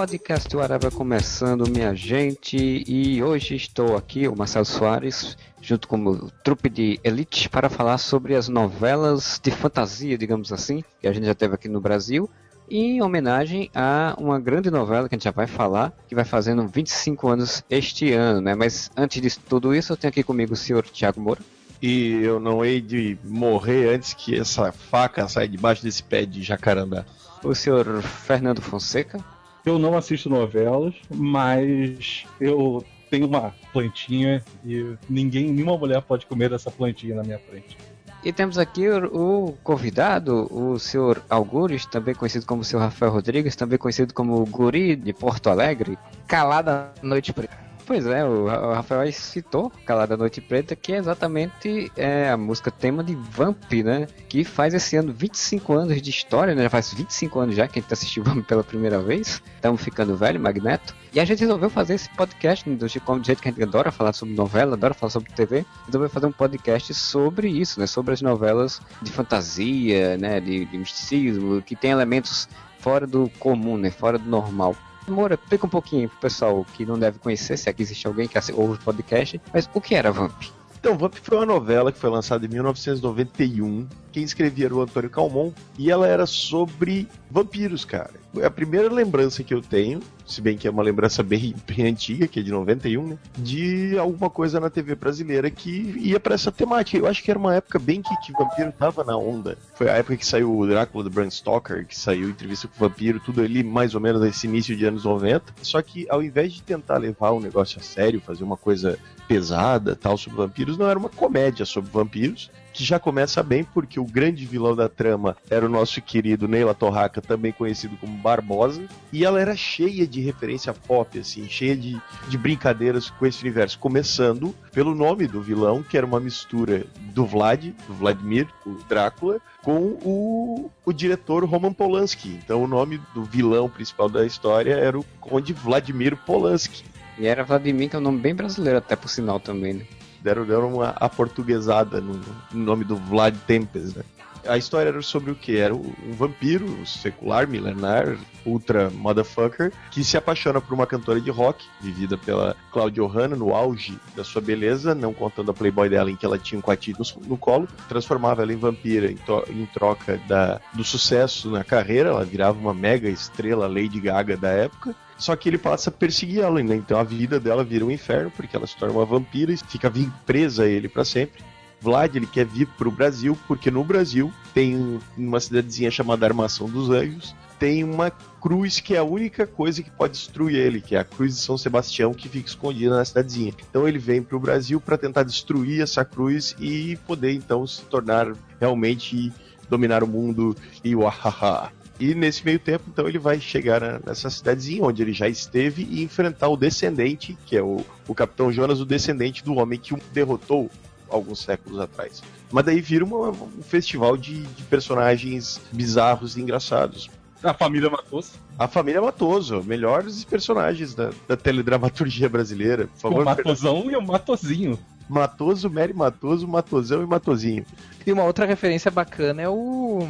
Podcast Araba começando, minha gente, e hoje estou aqui, o Marcelo Soares, junto com o trupe de Elite, para falar sobre as novelas de fantasia, digamos assim, que a gente já teve aqui no Brasil, em homenagem a uma grande novela que a gente já vai falar, que vai fazendo 25 anos este ano, né? Mas antes de tudo isso, eu tenho aqui comigo o senhor Tiago Moura. E eu não hei de morrer antes que essa faca saia debaixo desse pé de jacarandá. O senhor Fernando Fonseca. Eu não assisto novelas, mas eu tenho uma plantinha e ninguém, nenhuma mulher pode comer dessa plantinha na minha frente. E temos aqui o, o convidado, o senhor Algures, também conhecido como o senhor Rafael Rodrigues, também conhecido como o Guri de Porto Alegre. Calada Noite Preta. Pois é, o Ra- o Rafael citou Calada Noite Preta, que é exatamente é, a música tema de Vamp, né? Que faz esse ano 25 anos de história, né? Já faz 25 anos já que a gente assistiu Vamp pela primeira vez. Estamos ficando velho, Magneto. E a gente resolveu fazer esse podcast, né, do jeito- do jeito que a gente adora falar sobre novela, adora falar sobre TV. Resolveu fazer um podcast sobre isso, né? Sobre as novelas de fantasia, né? De, de misticismo, que tem elementos fora do comum, né? Fora do normal. Moura, explica um pouquinho pro pessoal que não deve conhecer, se aqui existe alguém que ouve o podcast, mas o que era Vamp? Então, Vamp foi uma novela que foi lançada em 1991. Quem escrevia era o Antônio Calmon. E ela era sobre vampiros, cara. É a primeira lembrança que eu tenho, se bem que é uma lembrança bem, bem antiga, que é de 91, né? De alguma coisa na TV brasileira que ia pra essa temática. Eu acho que era uma época bem que, que vampiro tava na onda. Foi a época que saiu o Drácula do Bram Stoker, que saiu entrevista com o vampiro, tudo ali mais ou menos nesse início de anos 90. Só que ao invés de tentar levar o negócio a sério, fazer uma coisa pesada, tal, sobre vampiros, não era uma comédia sobre vampiros, que já começa bem porque o grande vilão da trama era o nosso querido Neila Torraca, também conhecido como Barbosa, e ela era cheia de referência pop, assim, cheia de, de brincadeiras com esse universo, começando pelo nome do vilão, que era uma mistura do Vlad, do Vladimir, o Drácula, com o, o diretor Roman Polanski. Então o nome do vilão principal da história era o Conde Vladimir Polanski. E era Vladimir, que é um nome bem brasileiro, até por sinal também, né? Deram, deram uma aportuguesada no, no nome do Vlad Tempest, né? A história era sobre o que? Era um vampiro secular, milenar, ultra motherfucker, que se apaixona por uma cantora de rock, vivida pela Claudia Hanna, no auge da sua beleza, não contando a playboy dela em que ela tinha um coati no, no colo, transformava ela em vampira em, to- em troca da, do sucesso na carreira, ela virava uma mega estrela Lady Gaga da época, só que ele passa a perseguir ela, né? Então a vida dela vira um inferno, porque ela se torna uma vampira e fica presa a ele pra sempre. Vlad, ele quer vir pro Brasil, porque no Brasil tem um- uma cidadezinha chamada Armação dos Anjos, tem uma cruz que é a única coisa que pode destruir ele, que é a cruz de São Sebastião, que fica escondida na cidadezinha. Então ele vem pro Brasil para tentar destruir essa cruz e poder então se tornar realmente dominar o mundo e o ahaha. E nesse meio tempo, então, ele vai chegar nessa cidadezinha onde ele já esteve e enfrentar o descendente, que é o, o Capitão Jonas, o descendente do homem que o derrotou alguns séculos atrás. Mas daí vira uma- um festival de, de personagens bizarros e engraçados. A família matou-se. A família Matoso, melhores personagens da, da teledramaturgia brasileira. Por O favor, Matosão e o Matozinho. Matoso, Mary Matoso, Matosão e Matozinho. E uma outra referência bacana é o.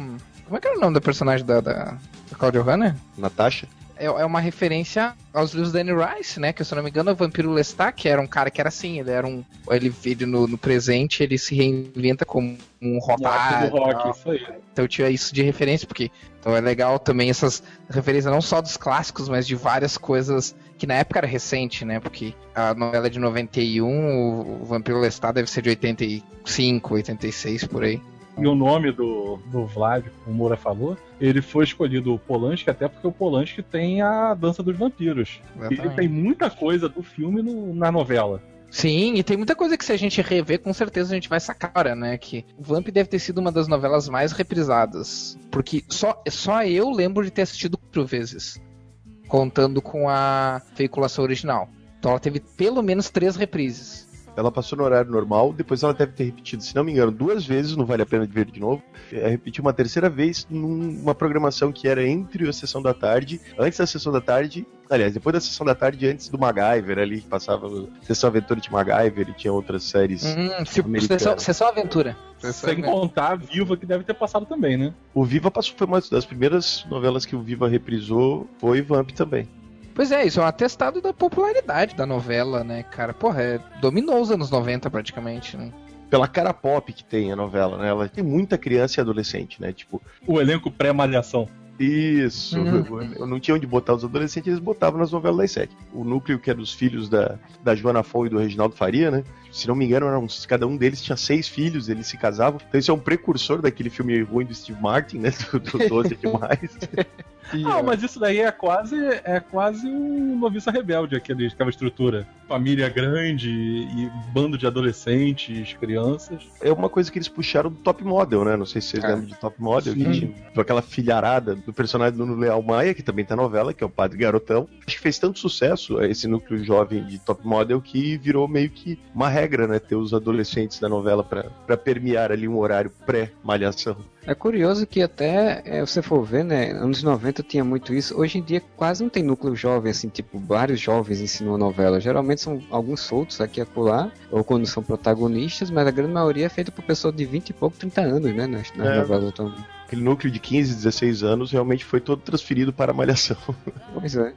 Como é que era o nome da personagem da, da, da Claudia Hanna? Natasha? É, é uma referência aos livros da Anne Rice, né? Que se eu não me engano, é o Vampiro Lestat, que era um cara que era assim, ele era um. Ele, ele no, no presente, ele se reinventa como um rockstar. rock, isso aí. Então tinha isso de referência, porque então é legal também essas referências não só dos clássicos, mas de várias coisas que na época era recente, né? Porque a novela é de 91, o, o Vampiro Lestat deve ser de 85, 86 por aí. E o nome do, do Vlad, como o Moura falou, ele foi escolhido o Polanski, até porque o Polanski tem a Dança dos Vampiros. Ele tem muita coisa do filme no- na novela. Sim, e tem muita coisa que se a gente rever, com certeza a gente vai sacar, cara, né? Que o Vamp deve ter sido uma das novelas mais reprisadas. Porque só, só eu lembro de ter assistido quatro vezes. contando com a veiculação original. Então ela teve pelo menos três reprises. Ela passou no horário normal, depois ela deve ter repetido, se não me engano, duas vezes, não vale a pena ver de novo. É, repetiu uma terceira vez numa programação que era entre a sessão da tarde, antes da sessão da tarde, aliás, depois da sessão da tarde, antes do MacGyver ali, que passava a sessão aventura de MacGyver e tinha outras séries. Hum, tipo, americanas. sessão, sessão aventura. Sem contar a Viva que deve ter passado também, né? O Viva passou, foi uma das primeiras novelas que o Viva reprisou, foi Vamp também. Pois é, isso é um atestado da popularidade da novela, né, cara? Porra, é, dominou os anos 90 praticamente, né? Pela cara pop que tem a novela, né? Ela tem muita criança e adolescente, né? Tipo, O elenco pré-malhação. Isso, Uhum. eu não tinha onde botar os adolescentes, eles botavam nas novelas das sete. O núcleo que é dos filhos da, da Joana Fon e do Reginaldo Faria, né? Se não me engano, eram, uns- cada um deles tinha seis filhos, eles se casavam. Então isso é um precursor daquele filme ruim do Steve Martin, né? Do, do Doce Demais. E, Ah, mas isso daí é quase é quase um noviça rebelde, aquele, aquela estrutura. Família grande e bando de adolescentes, crianças. É uma coisa que eles puxaram do Top Model, né? Não sei se vocês É. lembram de Top Model, que tinha aquela filharada do personagem do Leal Maia, que também tá na novela, que é o Padre Garotão. Acho que fez tanto sucesso esse núcleo jovem de Top Model que virou meio que uma regra, né? Ter os adolescentes da novela pra permear ali um horário pré-malhação. É curioso que até, é, você for ver, né, anos 90 tinha muito isso, hoje em dia quase não tem núcleo jovem, assim, tipo, vários jovens ensinam a novela, geralmente são alguns soltos aqui e acolá, ou quando são protagonistas, mas a grande maioria é feita por pessoas de 20 e pouco, 30 anos, né, nas, nas É. novelas então. Aquele núcleo de 15, 16 anos realmente foi todo transferido para a malhação. Pois é.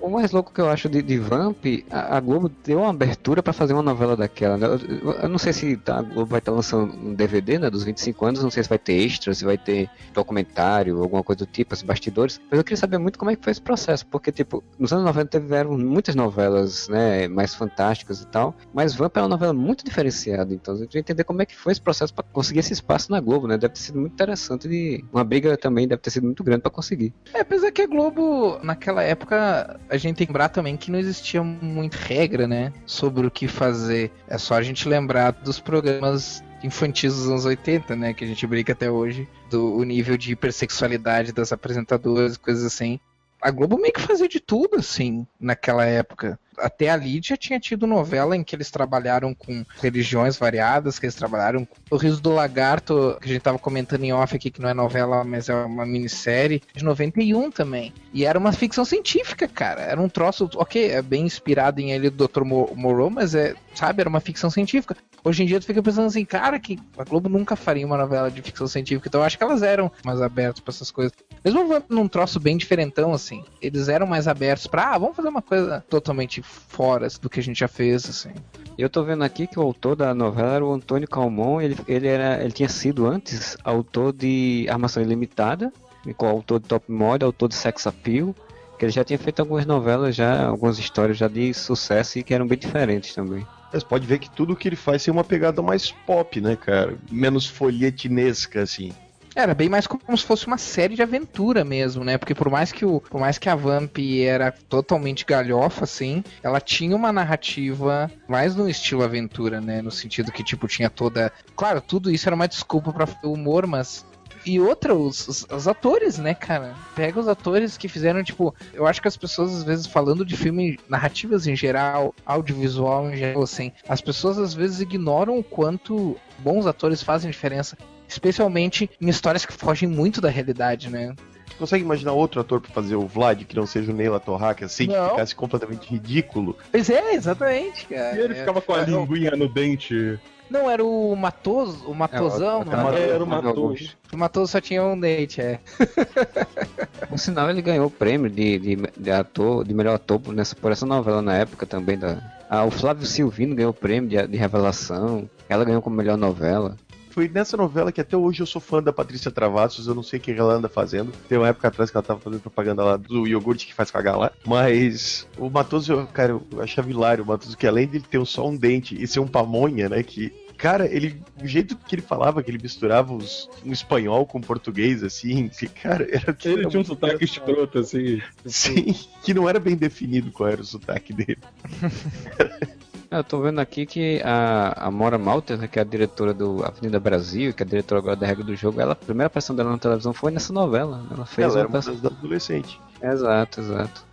O mais louco que eu acho de, de Vamp, a, a Globo deu uma abertura pra fazer uma novela daquela, né? Eu, eu- não sei se tá- a Globo vai estar lançando um DVD, né, dos 25 anos, não sei se vai ter extra, se vai ter documentário, alguma coisa do tipo, os bastidores, mas eu queria saber muito como é que foi esse processo, porque, tipo, nos anos 90 tiveram muitas novelas, né, mais fantásticas e tal, mas Vamp é uma novela muito diferenciada, então eu queria entender como é que foi esse processo pra conseguir esse espaço na Globo, né, deve ter sido muito interessante, de uma briga também deve ter sido muito grande pra conseguir. É, apesar que a Globo, naquela época, a gente tem que lembrar também que não existia muito regra, né? Sobre o que fazer. É só a gente lembrar dos programas infantis dos anos 80, né? Que a gente brinca até hoje. Do o nível de hipersexualidade das apresentadoras, coisas assim. A Globo meio que fazia de tudo, assim, naquela época. Até ali já tinha tido novela em que eles trabalharam com religiões variadas, que eles trabalharam com o Riso do Lagarto, que a gente tava comentando em off aqui, que não é novela, mas é uma minissérie, de 91 também. E era uma ficção científica, cara. Era um troço, ok, é bem inspirado em ele do Dr. Mo- Moreau, mas é, sabe, era uma ficção científica. Hoje em dia tu fica pensando assim, cara, que a Globo nunca faria uma novela de ficção científica, então eu acho que elas eram mais abertas pra essas coisas. Mesmo num troço bem diferentão, assim, eles eram mais abertos pra, ah, vamos fazer uma coisa totalmente fora do que a gente já fez, assim. Eu tô vendo aqui que o autor da novela era o Antônio Calmon, ele, ele, era, ele tinha sido antes autor de Armação Ilimitada, autor de Top Model, autor de Sex Appeal, que ele já tinha feito algumas novelas, já algumas histórias já de sucesso e que eram bem diferentes também. Mas pode ver que tudo que ele faz tem uma pegada mais pop, né, cara? Menos folhetinesca, assim. Era bem mais como se fosse uma série de aventura mesmo, né? Porque por mais que o, por mais que a Vamp era totalmente galhofa assim, ela tinha uma narrativa mais no estilo aventura, né? No sentido que tipo tinha toda, claro, tudo isso era uma desculpa para humor, mas e outra, os, os, os atores, né, cara? Pega os atores que fizeram, tipo, eu acho que as pessoas, às vezes, falando de filme, narrativas em geral, audiovisual em geral, assim, as pessoas às vezes ignoram o quanto bons atores fazem diferença especialmente em histórias que fogem muito da realidade, né? Consegue imaginar outro ator pra fazer o Vlad que não seja o Neila Torraca, assim, que Não. ficasse completamente ridículo? Pois é, exatamente, cara. E ele É, ficava com a é, linguinha no dente. Não, era o Matoso, o Matosão, É, o- não o- era? Torre. Augusto. O Matoso só tinha um dente, é. Por sinal, ele ganhou o prêmio de, de, de ator, de melhor ator por, nessa, por essa novela na época também. Da, ah, o Flávio Silvino ganhou o prêmio de, de revelação. Ela ganhou como melhor novela. Foi nessa novela que até hoje eu sou fã da Patrícia Travassos, eu não sei o que ela anda fazendo. Tem uma época atrás que ela tava fazendo propaganda lá do iogurte que faz cagar lá. Mas o Matoso, eu- cara, eu achava hilário o Matoso, que além de ele ter só um dente e ser um pamonha, né, que... Cara, ele, o jeito que ele falava, que ele misturava os, um espanhol com português, assim, que, cara, era que Ele era tinha um sotaque escroto, assim. Sim, que não era bem definido qual era o sotaque dele. Eu tô vendo aqui que a, a Mora Malter, né, que é a diretora do Avenida Brasil, que é a diretora agora da regra do jogo, ela, a primeira aparição dela na televisão foi nessa novela. Ela fez Ela uma era uma das adolescentes. Exato, exato.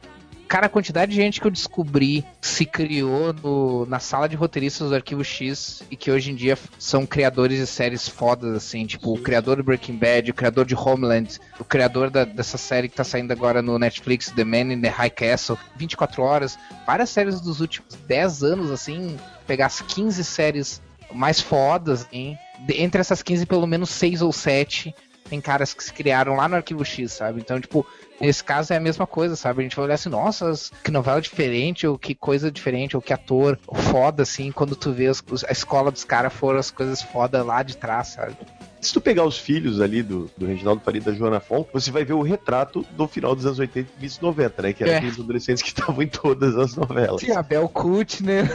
Cara, a quantidade de gente que eu descobri se criou no- na sala de roteiristas do Arquivo X e que hoje em dia são criadores de séries fodas, assim, tipo o criador do Breaking Bad, o criador de Homeland, o criador da- dessa série que tá saindo agora no Netflix, The Man in the High Castle, 24 horas, várias séries dos últimos 10 anos, assim, pegar as 15 séries mais fodas, assim, de- entre essas 15, pelo menos 6 ou 7 tem caras que se criaram lá no Arquivo X, sabe? Então, tipo, nesse caso é a mesma coisa, sabe? A gente vai olhar assim, nossa, que novela diferente, ou que coisa diferente, ou que ator foda, assim, quando tu vê os- a escola dos caras foram as coisas foda lá de trás, sabe? Se tu pegar os filhos ali do, do Reginaldo Faria e da Joana Fon, você vai ver o retrato do final dos anos 80 e início 90, né? Que eram É. aqueles adolescentes que estavam em todas as novelas. Sim, a Bel Kutner,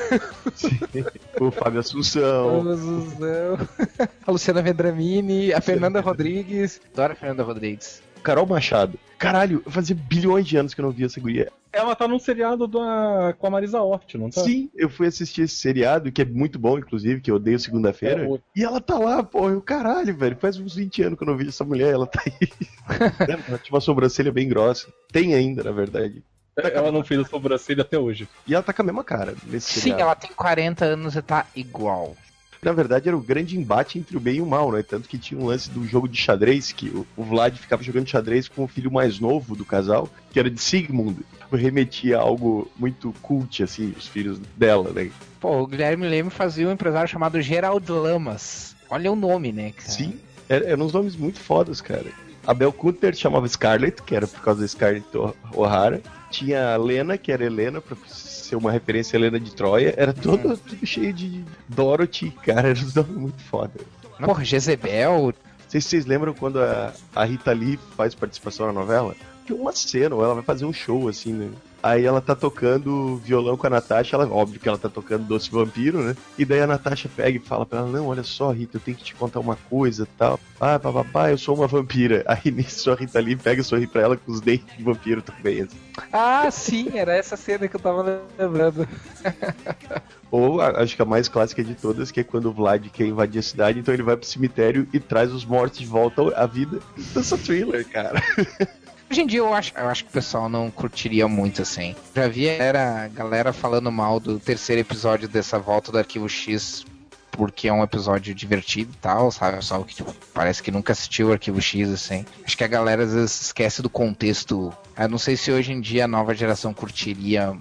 O Fábio Assunção. o Zuzão, a Luciana Vendramini, a Fernanda Rodrigues. Adoro a Fernanda Rodrigues. Carol Machado. Caralho, fazia bilhões de anos que eu não via essa guria. Ela tá num seriado da, com a Marisa Hort, não tá? Sim, eu fui assistir esse seriado, que é muito bom, inclusive, que eu odeio segunda-feira. É, E ela tá lá, pô, eu, caralho, velho, faz uns 20 anos que eu não vi essa mulher, ela tá aí. ela tinha uma sobrancelha bem grossa. Tem ainda, na verdade. Ela não fez a sobrancelha até hoje. E ela tá com a mesma cara nesse Sim, seriado. ela tem 40 anos e tá igual. Na verdade, era o grande embate entre o bem e o mal, né? Tanto que tinha um lance do jogo de xadrez, que o, o Vlad ficava jogando xadrez com o filho mais novo do casal, que era de Sigmund. Remetia a algo muito cult, assim, os filhos dela, né? Pô, o Guilherme Leme fazia um empresário chamado Geraldo Lamas. Olha o nome, né, cara? Sim, er- eram uns nomes muito fodas, cara. A Bel Kutter chamava Scarlett, que era por causa da Scarlett O'Hara. Tinha a Lena, que era Helena, pra ser uma referência a Helena de Troia. Era todo, tudo cheio de Dorothy, cara. Era uns nomes muito foda. Porra, Jezebel. Não sei se vocês lembram quando a, a Rita Lee faz participação na novela. Tem uma cena, ou ela vai fazer um show, assim, né? Aí ela tá tocando violão com a Natasha, ela, óbvio que ela tá tocando Doce Vampiro, né? E daí a Natasha pega e fala pra ela, não, olha só, Rita, eu tenho que te contar uma coisa tal. Ah, papapá, eu sou uma vampira. Aí nisso a Rita Lee pega e sorri pra ela com os dentes de vampiro também. assim. Ah, sim, era essa cena que eu tava lembrando. Ou acho que a mais clássica de todas, que é quando o Vlad quer invadir a cidade, então ele vai pro cemitério e traz os mortos de volta à vida. Dança thriller, cara. Hoje em dia eu acho, eu acho que o pessoal não curtiria muito assim. Já vi era galera falando mal do terceiro episódio dessa volta do Arquivo X porque é um episódio divertido e tal, sabe? Pessoal que tipo, parece que nunca assistiu o Arquivo X assim. Acho que a galera às vezes esquece do contexto. Eu não sei se hoje em dia a nova geração curtiria.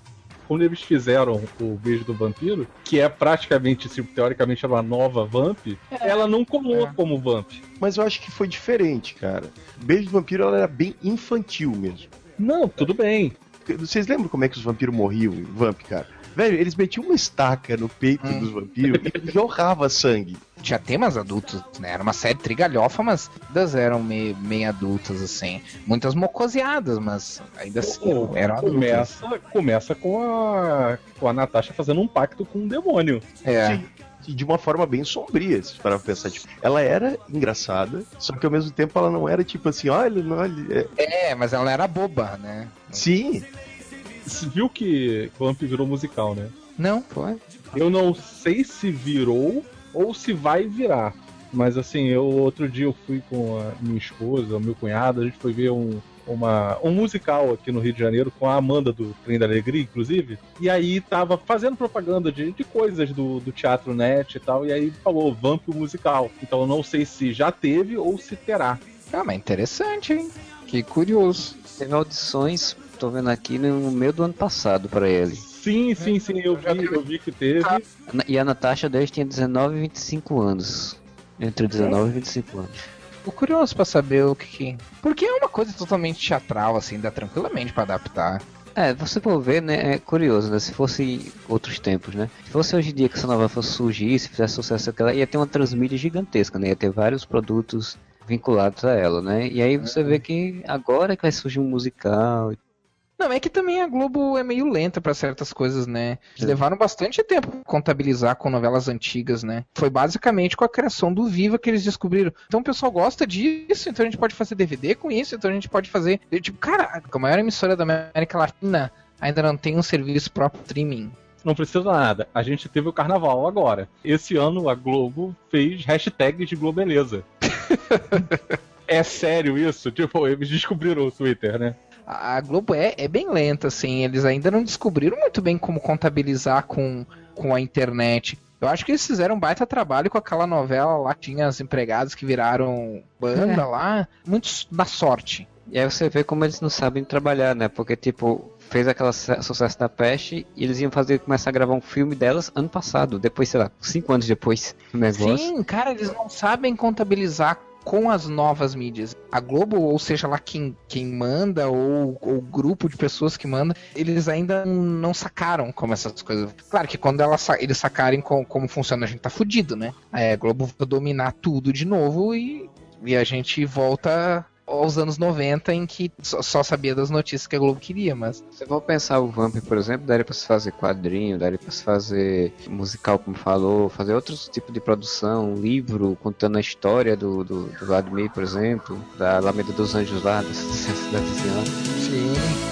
Quando eles fizeram o Beijo do Vampiro, que é praticamente, se teoricamente, uma nova Vamp, ela não colou É. como Vamp. Mas eu acho que foi diferente, cara. Beijo do Vampiro ela era bem infantil mesmo. Não, tudo bem. Vocês lembram como é que os vampiros morriam em Vamp, cara? Velho, eles metiam uma estaca no peito Hum. dos vampiros e jorrava sangue. Tinha temas adultos, né? Era uma série trigalhofa, mas todas eram meio, meio adultas, assim. Muitas mocoseadas, mas ainda assim Pô, eram adultas. começa, começa com a, com a Natasha fazendo um pacto com um demônio. É. Sim. E de uma forma bem sombria, se parar pra pensar. Tipo, ela era engraçada, só que ao mesmo tempo ela não era tipo assim, olha, não, olha. é- É, mas ela era boba, né? Sim, viu que Vamp virou musical, né? Não, foi. Eu não sei se virou ou se vai virar. Mas assim, eu outro dia eu fui com a minha esposa, o meu cunhado, a gente foi ver um, uma, um musical aqui no Rio de Janeiro com a Amanda do Trem da Alegria, inclusive. E aí tava fazendo propaganda de, de coisas do, do Teatro Net e tal. E aí falou Vamp o musical. Então eu não sei se já teve ou se terá. Ah, mas interessante, hein? Que curioso. Teve audições, tô vendo aqui, no meio do ano passado pra ele. Sim, sim, sim, eu vi, eu vi que teve. E a Natasha Deus tinha 19 e 25 anos. Entre 19 e 25 anos. Fico curioso pra saber o que que... Porque é uma coisa totalmente teatral, assim, dá tranquilamente pra adaptar. É, você for ver, né, é curioso, né, se fosse outros tempos, né, se fosse hoje em dia que essa novela fosse surgir, se fizesse sucesso aquela, ia ter uma transmídia gigantesca, né, ia ter vários produtos vinculados a ela, né, e aí você vê que agora que vai surgir um musical, Não, é que também a Globo é meio lenta pra certas coisas, né? Eles Sim. levaram bastante tempo pra contabilizar com novelas antigas, né? Foi basicamente com a criação do Viva que eles descobriram. Então o pessoal gosta disso, então a gente pode fazer DVD com isso, então a gente pode fazer. e, Tipo, cara, a maior emissora da América Latina ainda não tem um serviço próprio streaming. Não precisa nada. A gente teve o carnaval agora. Esse ano a Globo fez hashtag de Globeleza. é sério isso? Tipo, eles descobriram o Twitter, né? A Globo é, é bem lenta, assim. Eles ainda não descobriram muito bem como contabilizar com, com a internet. Eu acho que eles fizeram um baita trabalho com aquela novela lá, tinha as empregadas que viraram banda É. lá. Muito da sorte. E aí você vê como eles não sabem trabalhar, né? Porque, tipo, fez aquela su- sucesso da peste e eles iam fazer começar a gravar um filme delas ano passado. Depois, sei lá, cinco anos depois do negócio. Sim, cara, eles não sabem contabilizar com as novas mídias. A Globo, ou seja lá quem, quem manda, ou o grupo de pessoas que manda, eles ainda não sacaram como essas coisas. Claro que quando ela eles sacarem com- como funciona, a gente tá fudido, né? É, a Globo vai dominar tudo de novo e, e a gente volta aos anos 90 em que só, só sabia das notícias que a Globo queria, mas Se for pensar o Vamp, por exemplo, daria pra se fazer quadrinho, daria pra se fazer musical, como falou, fazer outros tipos de produção, um livro contando a história do, do, do Vladimir, por exemplo, da Alameda dos Anjos lá, da lá. sim.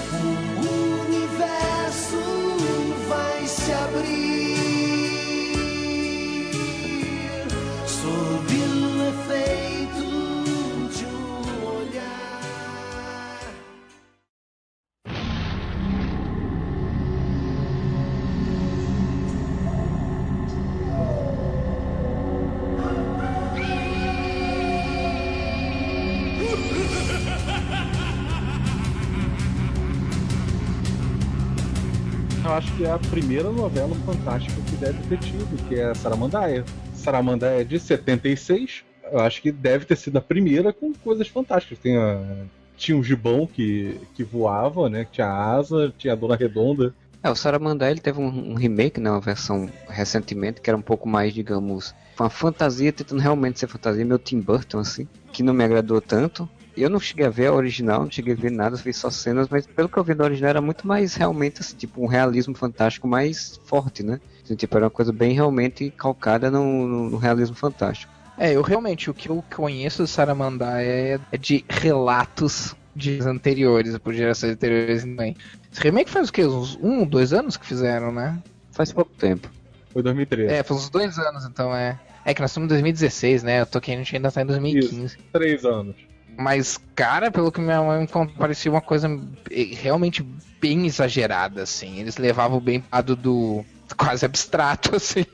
Que é a primeira novela fantástica que deve ter tido, que é Saramandaia. Saramandaia é de 76. Eu acho que deve ter sido a primeira com coisas fantásticas. Tem a- Tinha um gibão que, que voava, né? Tinha asa, tinha a Dona Redonda. É, o Saramandá ele teve um, um remake, né, uma versão recentemente, que era um pouco mais, digamos, uma fantasia, tentando realmente ser fantasia, meio Tim Burton, assim, que não me agradou tanto. Eu não cheguei a ver a original, não cheguei a ver nada, vi só cenas, mas pelo que eu vi da original era muito mais realmente, assim, tipo, um realismo fantástico mais forte, né? Assim, tipo, era uma coisa bem realmente calcada no, no- no realismo fantástico. É, eu realmente, o que eu conheço do Saramandá é, é de relatos de anteriores, por gerações anteriores também. Esse remake faz o quê? Uns um, dois anos que fizeram, né? Faz pouco tempo. Foi 2013. É, faz uns dois anos, então é. É que nós estamos em 2016, né? Eu tô aqui, a gente ainda tá em 2015. Três anos. Mas, cara, pelo que minha mãe me contou, parecia uma coisa realmente bem exagerada, assim. Eles levavam bem lado do quase abstrato, assim.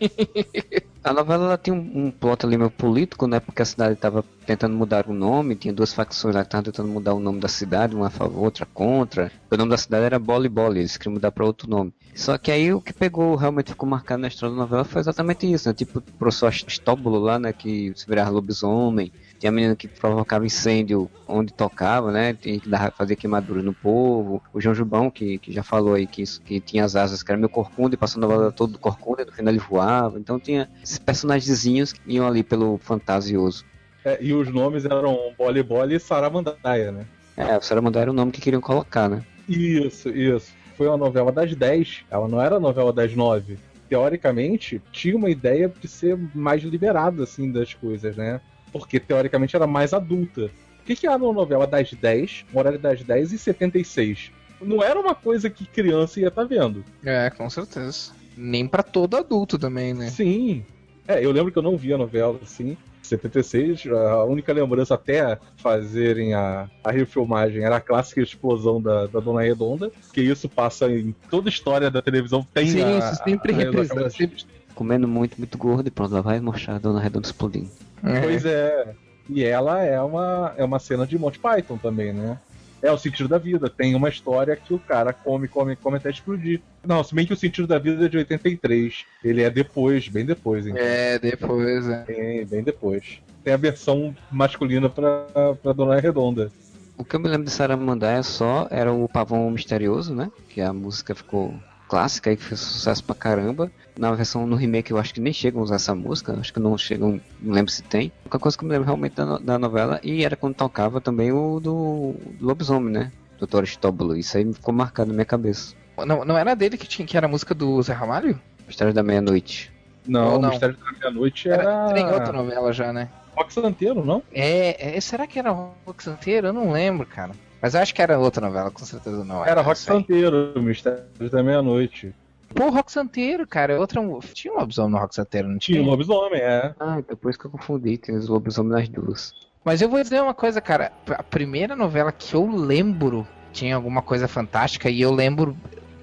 A novela ela tinha um, um plot ali meio político, né? Porque a cidade estava tentando mudar o nome, tinha duas facções lá que estavam tentando mudar o nome da cidade, uma a favor, outra contra. O nome da cidade era Boli Boli, eles queriam mudar para outro nome. Só que aí o que pegou, realmente ficou marcado na história da novela foi exatamente isso, né? Tipo, o professor Estóbulo lá, né? Que se virava lobisomem. Tinha a menina que provocava incêndio onde tocava, né? Tinha que dar, fazer queimadura no povo. O João Jubão, que, que já falou aí que, isso, que tinha as asas que era meio corcunda e passou a novela toda do corcunda e no final ele voava. Então tinha esses personagenzinhos que iam ali pelo fantasioso. É, e os nomes eram Bole Bole e Saramandaia, né? É, o Saramandá era o nome que queriam colocar, né? Isso, isso. Foi uma novela das 10. Ela não era a novela das 9. Teoricamente, tinha uma ideia de ser mais liberada, assim, das coisas, né? Porque teoricamente era mais adulta. O que, que era uma novela das 10, um horário das 10 e 76? Não era uma coisa que criança ia estar vendo. É, com certeza. Nem pra todo adulto também, né? Sim. É, eu lembro que eu não via a novela assim. 76, a única lembrança até fazerem a, a refilmagem era a clássica explosão da, da Dona Redonda, que isso passa em toda a história da televisão. Tem Sim, a, isso sempre representa, sempre- Comendo muito, muito gordo e pronto, lá vai mostrar a Dona Redonda explodindo. É. Pois é. E ela é uma, é uma cena de Monty Python também, né? É o sentido da vida. Tem uma história que o cara come, come, come até explodir. Não, se bem que o sentido da vida é de 83. Ele é depois, bem depois, então. É, depois, é. Tem, bem depois. Tem a versão masculina pra, pra Dona Redonda. O que eu me lembro de Saramandá só era o Pavão Misterioso, né? Que a música ficou clássica e que fez sucesso pra caramba. Na versão no remake eu acho que nem chegam a usar essa música, acho que não chegam, não lembro se tem. A única coisa que eu me lembro realmente da, no- da novela e era quando tocava também o do, do lobisomem, né? Doutor Estóbulo. Isso aí ficou marcado na minha cabeça. Não, não era dele que, tinha, que era a música do Zé Ramalho? Mistério da Meia-Noite. Não, não. Mistério da Meia-Noite Era, era. Tem outra novela já, né? Rock Santeiro, não? É, é, será que era Rock Santeiro? Eu não lembro, cara. Mas eu acho que era outra novela, com certeza não. Era Rock essa aí. Santeiro, o Mistério da Meia-Noite. Pô, Rock Santeiro, cara. é Outra... Tinha um lobisomem no Rock Santeiro, não tinha? Tinha o lobisomem, é. Ah, depois que eu confundi, tem os lobisomens nas duas. Mas eu vou dizer uma coisa, cara. A primeira novela que eu lembro tinha alguma coisa fantástica e eu lembro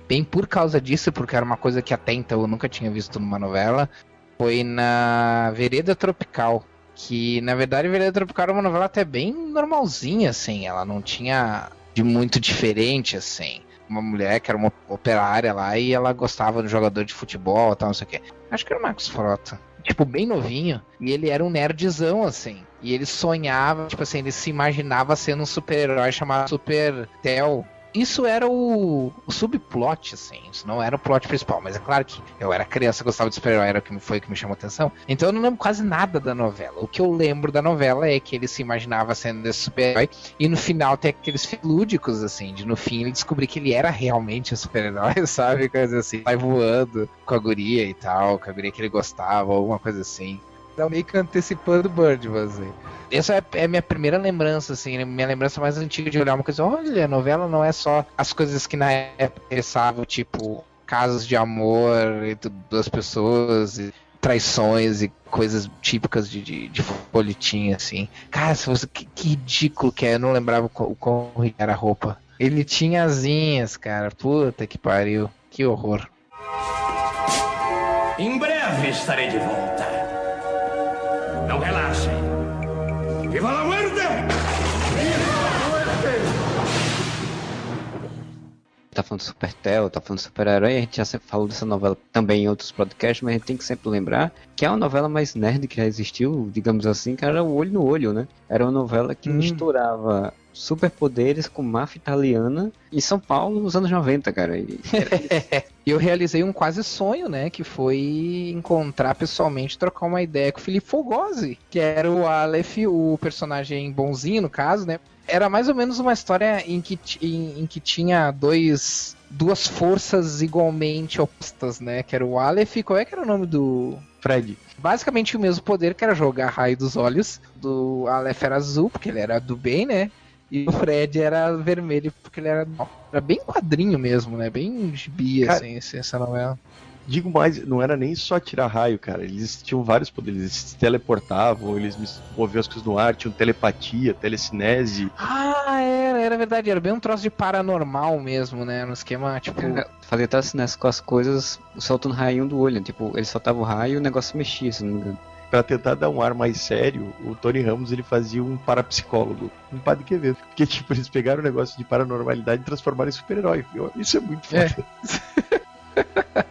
bem por causa disso, porque era uma coisa que até então eu nunca tinha visto numa novela, foi na Vereda Tropical. Que na verdade Vereda Tropical era uma novela até bem normalzinha, assim, ela não tinha de muito diferente, assim. Uma mulher que era uma operária lá e ela gostava do jogador de futebol e tal, não sei o quê. Acho que era o Marcos Frota. Tipo, bem novinho. E ele era um nerdzão, assim. E ele sonhava, tipo assim, ele se imaginava sendo um super-herói chamado Super Tel. Isso era o, o subplot, assim. Isso não era o plot principal. Mas é claro que eu era criança, gostava de super-herói, era o que foi o que me chamou a atenção. Então eu não lembro quase nada da novela. O que eu lembro da novela é que ele se imaginava sendo esse super-herói. E no final tem aqueles fins lúdicos, assim, de no fim ele descobrir que ele era realmente o super-herói, sabe? Coisa assim. Vai voando com a guria e tal, com a guria que ele gostava, alguma coisa assim. Tá meio que antecipando o Birdman, assim. Essa é, é a minha primeira lembrança, assim, né? minha lembrança mais antiga de olhar uma coisa. Olha, a novela não é só as coisas que na época interessavam, tipo, casos de amor entre duas pessoas, e traições e coisas típicas de, de, de folhetim, assim. Cara, se você, que, que ridículo que é, eu não lembrava o quão era a roupa. Ele tinha asinhas, cara. Puta que pariu. Que horror. Em breve estarei de volta. Não relaxem. Viva la muerte! Tá falando de Super Tel, tá falando de super-herói, a gente já sempre falou dessa novela também em outros podcasts, mas a gente tem que sempre lembrar que é uma novela mais nerd que já existiu, digamos assim, que era o olho no olho, né? Era uma novela que Hum. misturava superpoderes com máfia italiana em São Paulo nos anos 90, cara. E eu realizei um quase sonho, né? Que foi encontrar pessoalmente, trocar uma ideia com o Felipe Fogosi, que era o Aleph, o personagem bonzinho, no caso, né? Era mais ou menos uma história em que, em, em que tinha dois duas forças igualmente opostas, né? Que era o Aleph, qual é que era o nome do... Fred, Basicamente o mesmo poder, que era jogar raio dos olhos. Do Aleph era azul, porque ele era do bem, né? E o Fred era vermelho, porque ele era. Era bem quadrinho mesmo, né? Bem gibi, Cara, assim, essa- essa novela. digo mais, não era nem só tirar raio, cara. Eles tinham vários poderes. Eles se teleportavam, eles moviam as coisas no ar, tinham telepatia, telecinese. Ah, era, era verdade, era bem um troço de paranormal mesmo, né? No esquema, tipo. fazia telecinese com as coisas soltando raio do olho. Tipo, ele soltava o raio e o negócio mexia, se não me engano. Pra tentar dar um ar mais sério, o Tony Ramos ele fazia um parapsicólogo, um padre Quevedo. Porque, tipo, eles pegaram o negócio de paranormalidade e transformaram em super-herói. Isso é muito É. foda.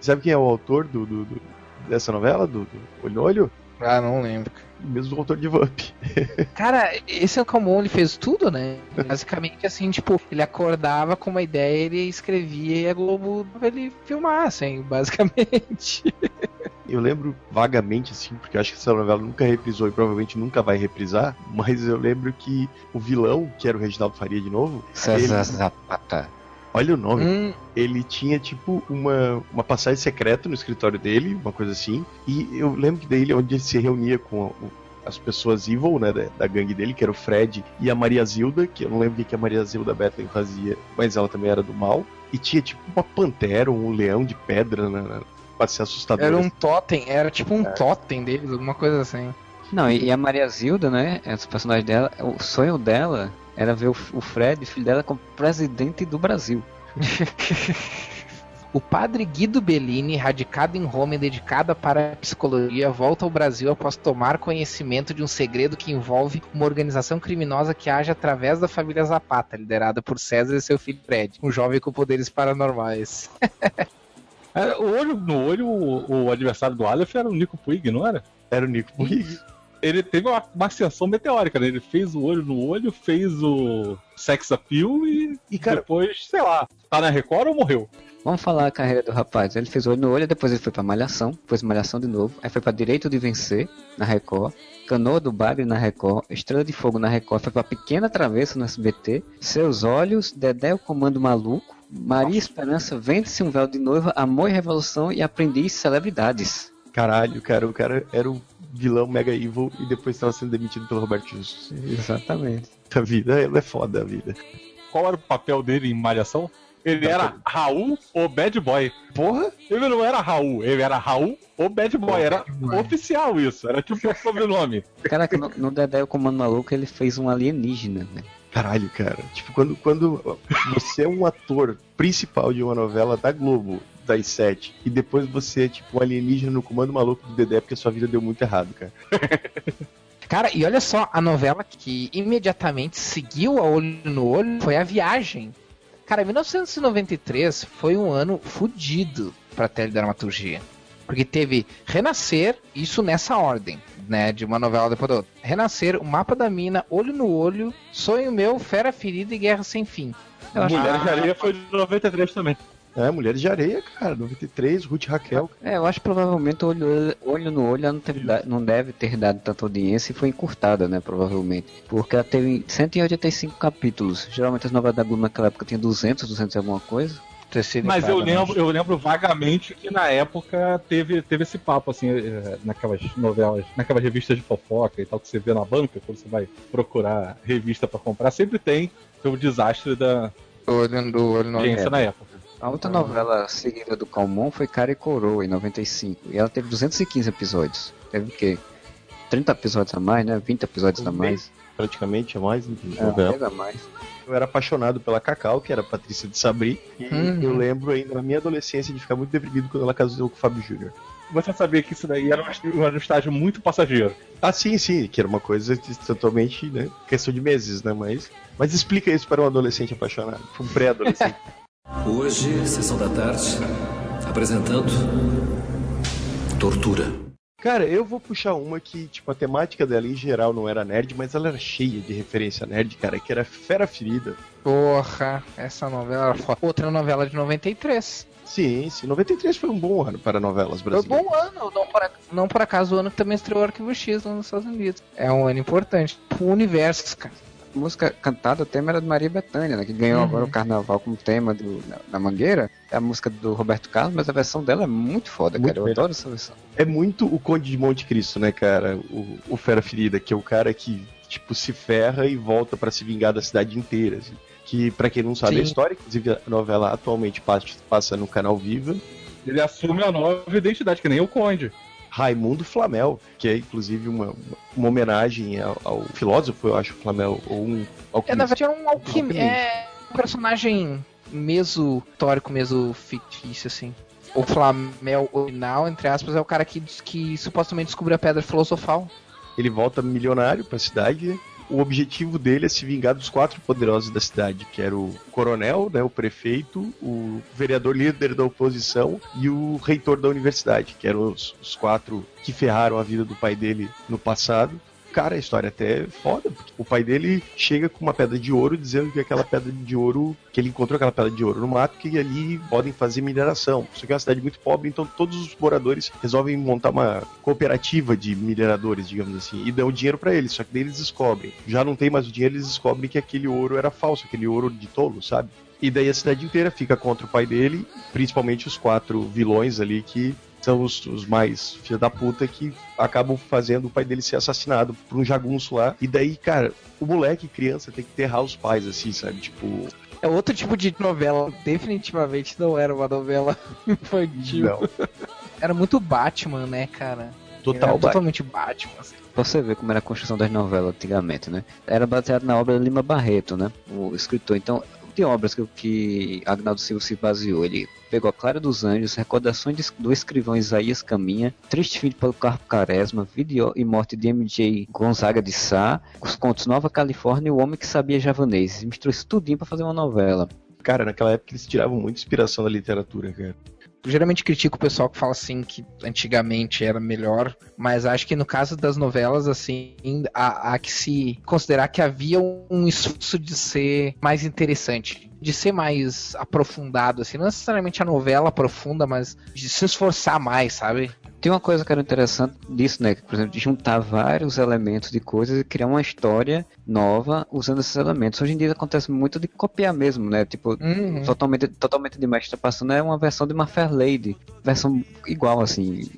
Sabe quem é o autor do, do- do- dessa novela, do, do Olho no Olho? Ah, não lembro. O mesmo autor de Vamp. Cara, esse é o Calmon, ele fez tudo, né? Basicamente, assim, tipo, ele acordava com uma ideia, ele escrevia e a Globo pra ele filmar, assim, basicamente. Eu lembro vagamente, assim, porque eu acho que essa novela nunca reprisou e provavelmente nunca vai reprisar, mas eu lembro que o vilão, que era o Reginaldo Faria de novo, César Ele- Zapata. Olha o nome, Hum, ele tinha tipo uma, uma passagem secreta no escritório dele, uma coisa assim. E eu lembro que daí ele- onde ele se reunia com o- as pessoas evil, né, da, da gangue dele, que era o Fred e a Maria Zilda, que eu não lembro o que a Maria Zilda Bethlen fazia, mas ela também era do mal. E tinha tipo uma pantera, um leão de pedra, né, né, pra ser assustador. era um totem, era tipo um totem deles, alguma coisa assim. Não, e, e a Maria Zilda, né? Esse personagem dela, o sonho dela era ver o, o Fred, filho dela, como presidente do Brasil. O padre Guido Bellini, radicado em Roma e dedicado para a psicologia, volta ao Brasil após tomar conhecimento de um segredo que envolve uma organização criminosa que age através da família Zapata, liderada por César e seu filho Fred, um jovem com poderes paranormais. Era, o olho no olho, o, o adversário do Aleph era o Nico Puig, não era? Era o Nico Puig. Ele teve uma, uma ascensão meteórica, né? Ele fez o olho no olho, fez o sex appeal e, E, cara, depois, sei lá, tá na Record ou morreu? Vamos falar a carreira do rapaz. Ele fez olho no olho, depois ele foi pra Malhação, depois Malhação de novo, aí foi pra Direito de Vencer, na Record, Canoa do Bagre na Record, Estrela de Fogo na Record, foi pra Pequena Travessa no SBT, Seus Olhos, Dedé o Comando Maluco, Maria Esperança, Vende-se um Véu de Noiva, Amor e Revolução e Aprendiz Celebridades. caralho, cara, o cara era o vilão mega evil e depois estava sendo demitido pelo Roberto Justus. Exatamente. A vida, ela é foda a vida. Qual era o papel dele em Malhação? Ele era Raul ou Bad Boy. Porra! Ele não era Raul, ele era Raul ou Bad Boy. Era oficial isso, era tipo o sobrenome. Caraca, no, no Dedé o Comando Maluco ele fez um alienígena, né? Caralho, cara. Tipo, quando, quando você é um ator principal de uma novela da Globo, das sete, e depois você é tipo um alienígena no comando maluco do Dedé porque a sua vida deu muito errado, cara. Cara, e olha só, a novela que imediatamente seguiu a Olho no Olho foi A Viagem. Cara, 1993 foi um ano fudido pra teledramaturgia. Porque teve Renascer, isso nessa ordem, né? De uma novela depois da outra. Renascer, O Mapa da Mina, Olho no Olho, Sonho Meu, Fera Ferida e Guerra Sem Fim. Eu acho- Mulheres de Areia foi de 93 também. É, Mulheres de Areia, cara, 93, Ruth Raquel. É, eu acho que provavelmente olho, olho no olho ela não, teve não deve ter dado tanta audiência e foi encurtada, né? Provavelmente. Porque ela teve 185 capítulos. Geralmente as novelas da Globo naquela época tinham 200, 200 e alguma coisa. Mas eu entrada, lembro, eu lembro vagamente que na época teve, teve esse papo, assim, eh, naquelas novelas, naquelas revistas de fofoca e tal, que você vê na banca, quando você vai procurar revista pra comprar, sempre tem o desastre da Olho do Olho no audiência Olho. na época. A outra novela seguida do Calmon foi Cara e Coroa, em 95. E ela teve 215 episódios. Teve o quê? 30 episódios a mais, né? 20 episódios a mais. Praticamente é mais que É, novela. a mais. Eu era apaixonado pela Cacau, que era a Patrícia de Sabri, e Uhum. eu lembro ainda na minha adolescência de ficar muito deprimido quando ela casou com o Fábio Júnior. Você sabia que isso daí era um, um estágio muito passageiro. Ah, sim, sim, que era uma coisa totalmente, né, questão de meses, né, mas... Mas explica isso para um adolescente apaixonado, um pré-adolescente. Hoje, sessão da tarde, apresentando Tortura. Cara, eu vou puxar uma que, tipo, a temática dela em geral não era nerd, mas ela era cheia de referência nerd, cara, que era Fera Ferida. Porra, essa novela era foda. Outra novela de 93. Sim, sim, 93 foi um bom ano para novelas Foi um brasileiras. bom ano, não por, não por acaso o ano que também estreou o Arquivo X lá nos Estados Unidos. É um ano importante pro universo, cara. A música cantada, o tema era de Maria Bethânia, né? Que ganhou Uhum. agora o carnaval como tema do, na, na Mangueira. É a música do Roberto Carlos, mas a versão dela é muito foda, Muito cara. Eu adoro essa versão. É muito o Conde de Monte Cristo, né, cara? O, o Fera Ferida, que é o cara que, tipo, se ferra e volta pra se vingar da cidade inteira. assim. Que, pra quem não sabe a Sim. história, inclusive a novela atualmente passa, passa no canal Viva. Ele assume a nova identidade, que nem o Conde. Raimundo Flamel, que é inclusive uma, uma homenagem ao, ao filósofo, eu acho, Flamel, ou um É, na alquimista. verdade, é um alquimista. Alquimista. É um personagem meso histórico, meso fictício, assim. O Flamel original, entre aspas, é o cara que, que supostamente descobriu a pedra filosofal. Ele volta milionário pra cidade. O objetivo dele é se vingar dos quatro poderosos da cidade, que era o coronel, né, o prefeito, o vereador líder da oposição e o reitor da universidade, que eram os, os quatro que ferraram a vida do pai dele no passado. Cara, a história até é foda, o pai dele chega com uma pedra de ouro dizendo que aquela pedra de ouro, que ele encontrou aquela pedra de ouro no mato, que ali podem fazer mineração. Isso aqui é uma cidade muito pobre, então todos os moradores resolvem montar uma cooperativa de mineradores, digamos assim, e dão dinheiro pra eles. Só que daí eles descobrem, já não tem mais o dinheiro, eles descobrem que aquele ouro era falso, aquele ouro de tolo, sabe? E daí a cidade inteira fica contra o pai dele, principalmente os quatro vilões ali que são os, os mais filha da puta que acabam fazendo o pai dele ser assassinado por um jagunço lá. E daí, cara, o moleque, criança, tem que enterrar os pais, assim, sabe? Tipo, É outro tipo de novela. Definitivamente não era uma novela infantil. não. Era muito Batman, né, cara? Total, totalmente Batman. assim. Pra você ver como era a construção das novelas antigamente, né? Era baseado na obra de Lima Barreto, né? O escritor. Então, de obras que, que Agnaldo Silva se baseou. Ele pegou a Clara dos Anjos, Recordações do escrivão Isaías Caminha, Triste Filho pelo Carpo Caresma, Vida e Morte de M.J. Gonzaga de Sá, os contos Nova Califórnia e O Homem que Sabia Javanês. Misturou isso tudinho pra fazer uma novela. Cara, naquela época eles tiravam muita inspiração da literatura, cara. Geralmente critico o pessoal que fala assim que antigamente era melhor, mas acho que no caso das novelas, assim, há, há que se considerar que havia um esforço de ser mais interessante, de ser mais aprofundado, assim, não necessariamente a novela aprofunda, mas de se esforçar mais, sabe? Tem uma coisa que era interessante disso, né? que, Por exemplo, de juntar vários elementos de coisas e criar uma história nova usando esses elementos. Hoje em dia acontece muito de copiar mesmo, né? Tipo, Uhum. totalmente, totalmente demais está passando é uma versão de uma Fair Lady, versão igual assim.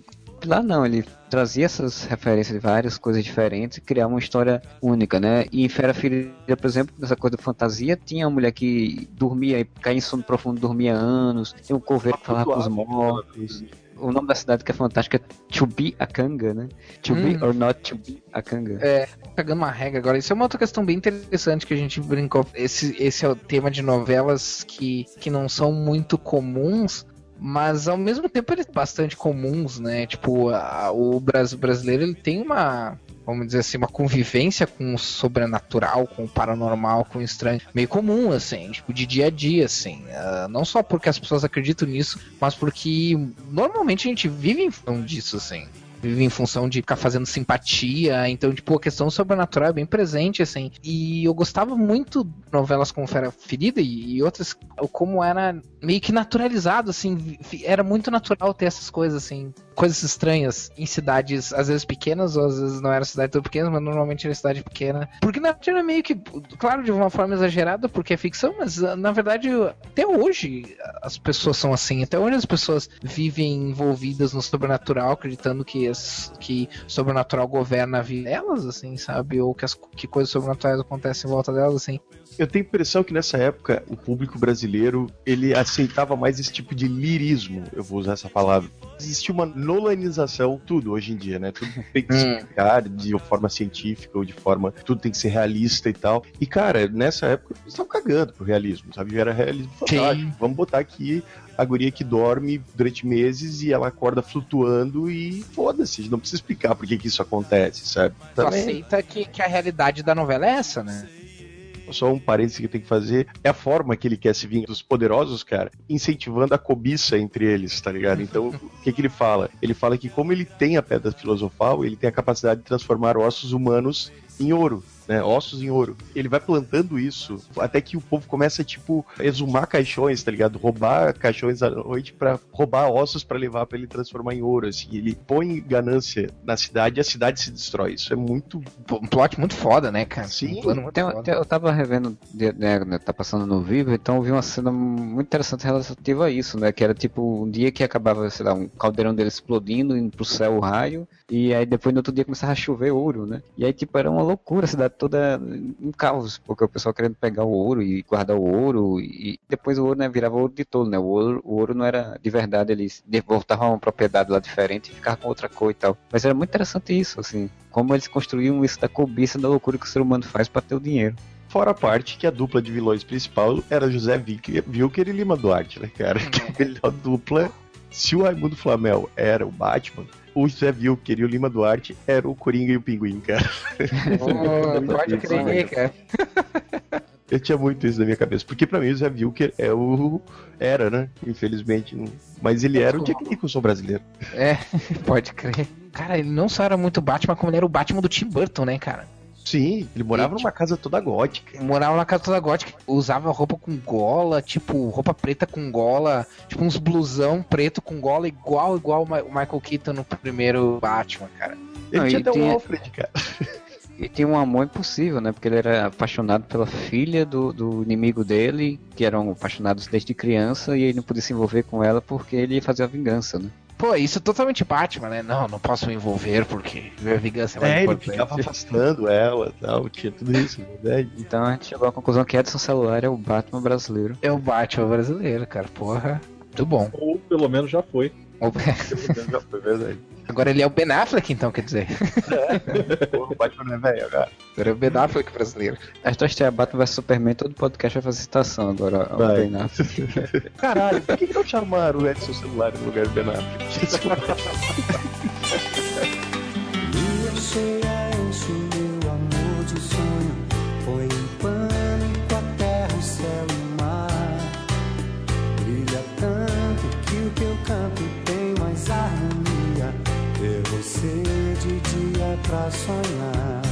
Lá não, ele trazia essas referências de várias coisas diferentes e criar uma história única, né? E em Fera Ferida, por exemplo, nessa coisa de fantasia, tinha uma mulher que dormia e caía em sono profundo, dormia anos, tinha um coveiro que falava com os mortos. O nome da cidade que é fantástico é Chubiacanga, né? To be Hum. or not to be Akanga. É, pegando uma regra agora. Isso é uma outra questão bem interessante que a gente brincou. Esse, esse é o tema de novelas que, que não são muito comuns, mas ao mesmo tempo eles são bastante comuns, né? Tipo, a- o Bras- brasileiro ele tem uma. Vamos dizer assim, uma convivência com o sobrenatural, com o paranormal, com o estranho, meio comum, assim, tipo, de dia a dia, assim. Ah, não só porque as pessoas acreditam nisso, mas porque normalmente a gente vive em função disso, assim vive em função de ficar fazendo simpatia. Então, tipo, a questão sobrenatural é bem presente, assim. E eu gostava muito de novelas como Fera Ferida e, e outras, como era meio que naturalizado, assim. Era muito natural ter essas coisas, assim. Coisas estranhas em cidades, às vezes pequenas, ou às vezes não era cidade tão pequena, mas normalmente era cidade pequena. Porque na verdade era meio que, claro, de uma forma exagerada, porque é ficção, mas ah, na verdade, até hoje as pessoas são assim. Até hoje as pessoas vivem envolvidas no sobrenatural, acreditando que, as, que sobrenatural governa a vida delas, assim, sabe? Ou que, as, que coisas sobrenaturais acontecem em volta delas, assim. Eu tenho a impressão que nessa época o público brasileiro ele aceitava mais esse tipo de lirismo, eu vou usar essa palavra. Existia uma nolanização, tudo hoje em dia, né? Tudo tem que Hum. explicar de forma científica ou de forma. Tudo tem que ser realista e tal. E, cara, nessa época eles estavam cagando pro realismo, sabe? Era realismo fantástico. Vamos botar aqui a guria que dorme durante meses e ela acorda flutuando e foda-se, não precisa explicar por que, que isso acontece, sabe? Tu Também- aceita que, que a realidade da novela é essa, né? Só um parênteses que tem que fazer, é a forma que ele quer se vir dos poderosos, cara, incentivando a cobiça entre eles, tá ligado? Então, o que que ele fala? Ele fala que como ele tem a pedra filosofal, ele tem a capacidade de transformar ossos humanos em ouro. Né, ossos em ouro. Ele vai plantando isso até que o povo começa, tipo, a exumar caixões, tá ligado? Roubar caixões à noite pra roubar ossos pra levar pra ele transformar em ouro. Assim. Ele põe ganância na cidade e a cidade se destrói. Isso é muito. Um plot muito foda, né, cara? Sim. Um plano muito Tem- foda. tem- eu tava revendo, né, né, tá passando no vivo, então eu vi uma cena muito interessante relativa a isso, né? Que era tipo um dia que acabava, sei lá, um caldeirão dele explodindo, indo pro céu o raio, e aí depois no outro dia começava a chover ouro, né? E aí, tipo, era uma loucura, a cidade toda em caos, porque o pessoal querendo pegar o ouro e guardar o ouro, e depois o ouro né, virava ouro de tolo, né? O ouro, o ouro não era de verdade, eles voltavam a uma propriedade lá diferente e ficava com outra cor e tal. Mas era muito interessante isso, assim, como eles construíam isso da cobiça, da loucura que o ser humano faz pra ter o dinheiro. Fora a parte que a dupla de vilões principal era José Wilker, Wilker e Lima Duarte, né, cara? Que é a melhor dupla. Se o Raimundo Flamel era o Batman, o José Wilker e o Lima Duarte eram o Coringa e o Pinguim, cara. Pô, pode crer, cara. Eu tinha muito isso na minha cabeça. Porque pra mim o José Wilker é o. Era, né? Infelizmente. não- Mas ele era o Jack Nicholson brasileiro. É, pode crer. Cara, ele não só era muito Batman, como ele era o Batman do Tim Burton, né, cara? Sim, ele morava numa casa toda gótica. Morava na casa toda gótica, usava roupa com gola, tipo, roupa preta com gola, tipo uns blusão preto com gola, igual, igual o Michael Keaton no primeiro Batman, cara. Ele Não, tinha até um Alfred, cara. E tinha um amor impossível, né? Porque ele era apaixonado pela filha do, do inimigo dele, que eram apaixonados desde criança, e ele não podia se envolver com ela porque ele ia fazer a vingança, né? Pô, isso é totalmente Batman, né? Não, não posso me envolver porque a vingança é mais É, ele importante. ficava afastando ela e tal. Tinha tudo isso, né? Então a gente chegou à conclusão que Edson Celular é o Batman brasileiro. É o Batman brasileiro, cara. Porra, muito bom. Ou pelo menos já foi. Já foi verdade. Agora ele é o Ben Affleck, então, quer dizer. Porra, o Batman é velho agora. Agora é o Ben Affleck brasileiro. A história estreia Batman vs Superman, todo podcast vai fazer citação agora ao Vai. Ben Affleck. Caralho, por que, que não chamaram o Edson celular no lugar do Ben Affleck? Cheia enche o meu amor de sonho. Foi em pânico a terra, o céu e o mar. Brilha tanto que o teu canto. De dia pra sonhar.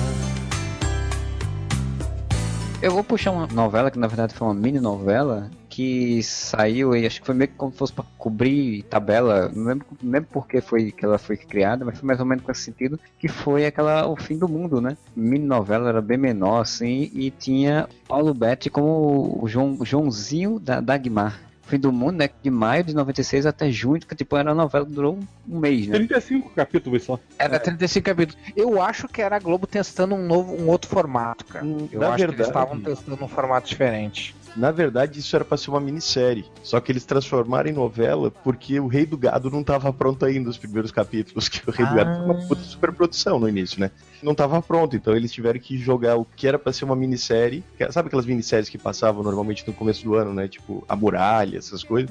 Eu vou puxar uma novela que na verdade foi uma mini novela que saiu e acho que foi meio que como se fosse pra cobrir tabela, não lembro, não lembro por que foi que ela foi criada, mas foi mais ou menos com esse sentido, que foi aquela O Fim do Mundo, né? Mini novela era bem menor assim e tinha Paulo Betti como o João, Joãozinho da Dagmar. Fim do Mundo, né? De maio de 96 até junho, que tipo era a novela que durou um mês, né? 35 capítulos só. Era 35 capítulos. Eu acho que era a Globo testando um novo, um outro formato, cara. Eu Na acho que eles verdade- estavam testando um formato diferente. Na verdade, isso era pra ser uma minissérie. Só que eles transformaram em novela porque o Rei do Gado não tava pronto ainda, os primeiros capítulos. Que o Rei do Gado foi uma puta superprodução no início, né? Não tava pronto, então eles tiveram que jogar o que era pra ser uma minissérie. que- Sabe aquelas minisséries que passavam normalmente no começo do ano, né? Tipo, A Muralha, essas coisas.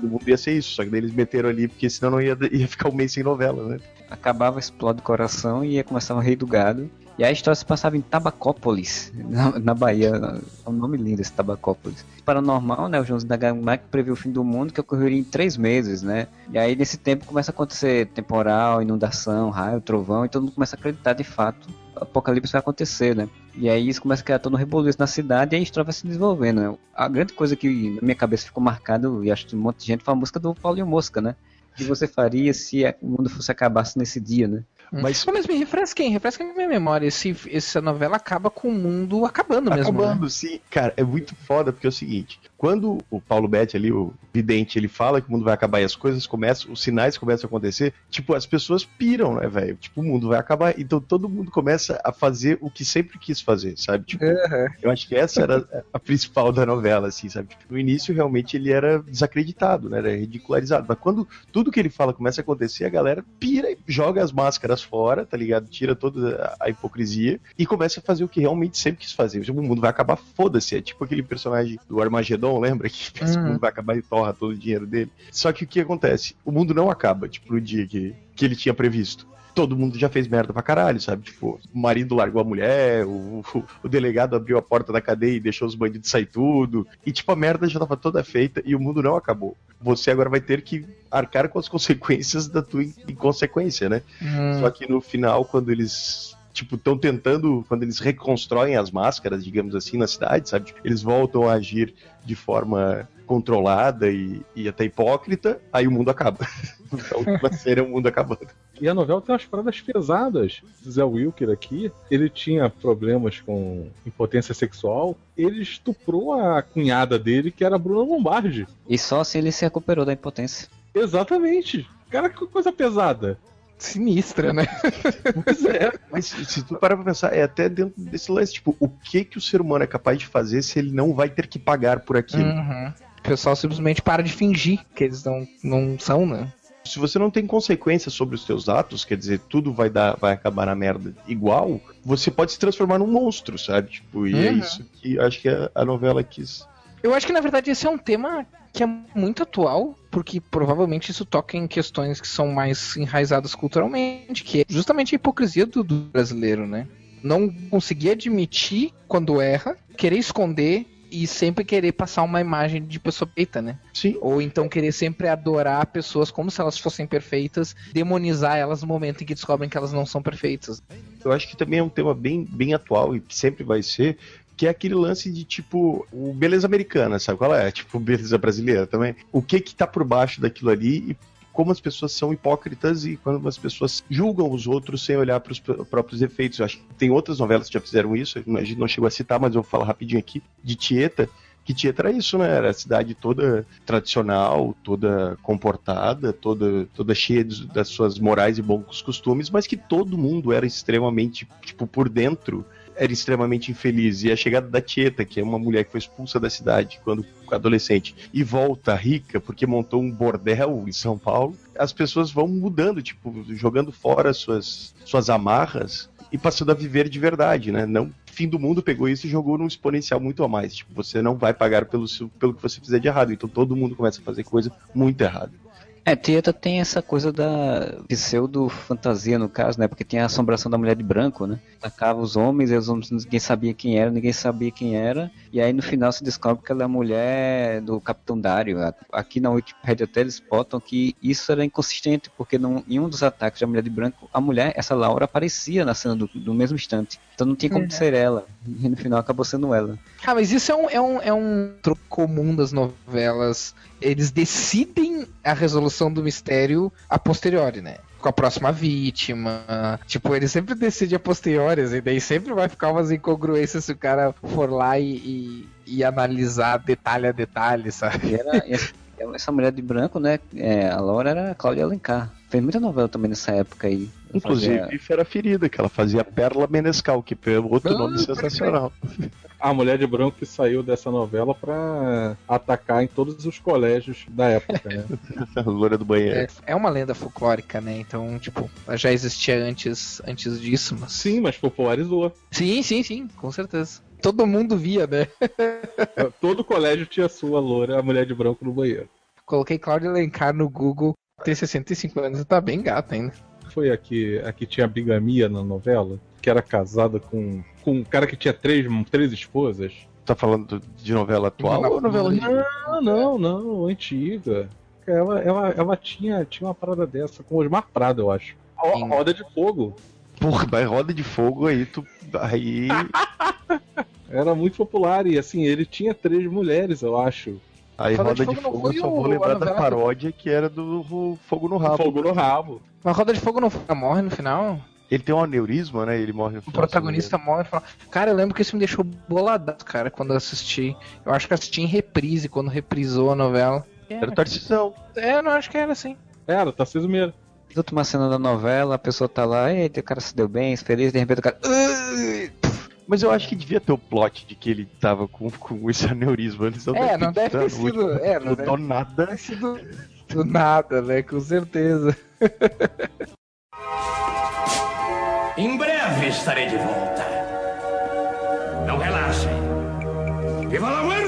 Todo mundo ia ser isso, só que daí eles meteram ali porque senão não ia, ia ficar um mês sem novela, né? Acabava Explode o Coração e ia começar o Rei do Gado. E a história se passava em Tabacópolis, na, na Bahia. É um nome lindo esse Tabacópolis. Paranormal, né? O Jones da Gamac previu o fim do mundo que ocorreria em três meses, né? E aí nesse tempo começa a acontecer temporal, inundação, raio, trovão, e todo mundo começa a acreditar de fato apocalipse vai acontecer, né? E aí isso começa a criar todo um rebuliço na cidade e a história vai se desenvolvendo, né? A grande coisa que na minha cabeça ficou marcado, e acho que um monte de gente, foi a música do Paulinho Mosca, né? O que você faria se o mundo fosse acabasse nesse dia, né? Mas Mas, mas me refresquem, refresquem a minha memória. Esse, essa novela acaba com o mundo acabando mesmo. né? Acabando, sim. Cara, é muito foda, porque é o seguinte: quando o Paulo Betti ali, o vidente, ele fala que o mundo vai acabar e as coisas começam, os sinais começam a acontecer, tipo, as pessoas piram, né, velho? Tipo, o mundo vai acabar. Então todo mundo começa a fazer o que sempre quis fazer, sabe? Tipo, eu acho que essa era a principal da novela, assim, sabe? Tipo, no início, realmente, ele era desacreditado, né? Era ridicularizado. Mas quando tudo que ele fala começa a acontecer, a galera pira e joga as máscaras fora, tá ligado? Tira toda a a hipocrisia e começa a fazer o que realmente sempre quis fazer. Tipo, o mundo vai acabar, foda-se. É tipo aquele personagem do Armagedon, lembra? Que pensa que o Uhum. mundo vai acabar e torra todo o dinheiro dele. Só que o que acontece? O mundo não acaba, tipo, no dia que, que ele tinha previsto. Todo mundo já fez merda pra caralho, sabe? Tipo, o marido largou a mulher, o, o- o delegado abriu a porta da cadeia e deixou os bandidos sair tudo. E, tipo, a merda já tava toda feita e o mundo não acabou. Você agora vai ter que arcar com as consequências da tua in- inconsequência, né? Hum, Só que no final, quando eles, tipo, estão tentando, quando eles reconstroem as máscaras, digamos assim, na cidade, sabe? Tipo, Eles voltam a agir de forma controlada e, e até hipócrita, aí o mundo acaba. Então, a última cena é o mundo acabando. E a novela tem umas paradas pesadas. Zé Wilker aqui, ele tinha problemas com impotência sexual. Ele estuprou a cunhada dele, que era a Bruna Lombardi. E só assim ele se recuperou da impotência. Exatamente. Cara, que coisa pesada. Sinistra, né? Pois é. Mas se tu parar pra pensar, é até dentro desse lance, tipo, o que que o ser humano é capaz de fazer se ele não vai ter que pagar por aquilo? Uhum. O pessoal simplesmente para de fingir que eles não, não são, né? se você não tem consequências sobre os teus atos, quer dizer, tudo vai dar, vai acabar na merda igual, você pode se transformar num monstro, sabe? Tipo, e é Uhum. isso que acho que a, a novela quis. Eu acho que na verdade esse é um tema que é muito atual, porque provavelmente isso toca em questões que são mais enraizadas culturalmente, que é justamente a hipocrisia do, do brasileiro, né? Não conseguir admitir quando erra, querer esconder e sempre querer passar uma imagem de pessoa feita, né? Sim. Ou então querer sempre adorar pessoas como se elas fossem perfeitas, demonizar elas no momento em que descobrem que elas não são perfeitas. Eu acho que também é um tema bem, bem atual e que sempre vai ser, que é aquele lance de tipo, o beleza americana, sabe qual é? Tipo, beleza brasileira também. O que que tá por baixo daquilo ali e como as pessoas são hipócritas e quando as pessoas julgam os outros sem olhar para os próprios efeitos. Eu acho que tem outras novelas que já fizeram isso, a gente não chegou a citar, mas eu vou falar rapidinho aqui, de Tieta, que Tieta era isso, né? Era a cidade toda tradicional, toda comportada, toda, toda cheia de- das suas morais e bons costumes, mas que todo mundo era extremamente, tipo, por dentro, era extremamente infeliz. E a chegada da Tieta, que é uma mulher que foi expulsa da cidade quando adolescente, e volta rica porque montou um bordel em São Paulo, as pessoas vão mudando, tipo, jogando fora suas, suas amarras e passando a viver de verdade, né? Não fim do mundo pegou isso e jogou num exponencial muito a mais. Tipo, você não vai pagar pelo, pelo que você fizer de errado. Então todo mundo começa a fazer coisa muito errada. É, Tieta tem essa coisa da pseudo-fantasia, no caso, né? Porque tem a assombração da mulher de branco, né? Atacava os homens, e os homens ninguém sabia quem era, ninguém sabia quem era. E aí no final se descobre que ela é a mulher do Capitão Dario. Aqui na Wikipedia até eles botam que isso era inconsistente, porque num, em um dos ataques da mulher de branco, a mulher, essa Laura, aparecia na cena do, do mesmo instante. Então não tinha como ser ela. E no final acabou sendo ela. Ah, mas isso é um, é um, é um troco comum das novelas. Eles decidem a resolução do mistério a posteriori, né? Com a próxima vítima. Tipo, eles sempre decidem a posteriori, e daí sempre vai ficar umas incongruências se o cara for lá e, e, e analisar detalhe a detalhe, sabe? Era, essa- essa mulher de branco, né? é, a Laura era a Cláudia Alencar. Fez muita novela também nessa época aí. Inclusive, Fazia- Fera Ferida, que ela fazia Perla Menescal, que é outro Ah, nome sensacional. A mulher de branco que saiu dessa novela pra atacar em todos os colégios da época, né? A loura do banheiro. É, é uma lenda folclórica, né? Então, tipo, ela já existia antes, antes disso, mas. Sim, mas popularizou. Sim, sim, sim, com certeza. Todo mundo via, né? Todo colégio tinha sua loura, a mulher de branco no banheiro. Coloquei Cláudia Alencar no Google, tem 65 anos e tá bem gata ainda. Foi a que, a que tinha bigamia na novela, que era casada com, com um cara que tinha três, três esposas. Tá falando de novela atual Novela- ou novela Não, não, não, antiga. Ela, ela, ela tinha, tinha uma parada dessa com Osmar Prado, eu acho. Sim. Roda de fogo. Porra, mas roda de fogo aí, tu. Aí. Era muito popular e assim, ele tinha três mulheres, eu acho. Aí Roda de de Fogo não fogo, eu foi só vou lembrar da paródia que era do Fogo no Rabo. Fogo no rabo. Mas Roda de Fogo não morre no final? Ele tem um aneurisma, né? Ele morre no O final. protagonista morre e fala. Cara, eu lembro que isso me deixou boladaço, cara, quando eu assisti. Eu acho que eu assisti em reprise, quando reprisou a novela. Era o Tarcisão. É, eu não acho que era assim. Era, Tarcísio Meira. Última cena da novela, a pessoa tá lá, eita, o cara se deu bem, feliz, de repente o cara. Mas eu acho que devia ter o plot de que ele tava com, com esse aneurisma. Eles É, não deve ter sido. último- É, não deve nada. ter sido do nada, né? Com certeza. Em breve estarei de volta. Não relaxem. Viva la muerte!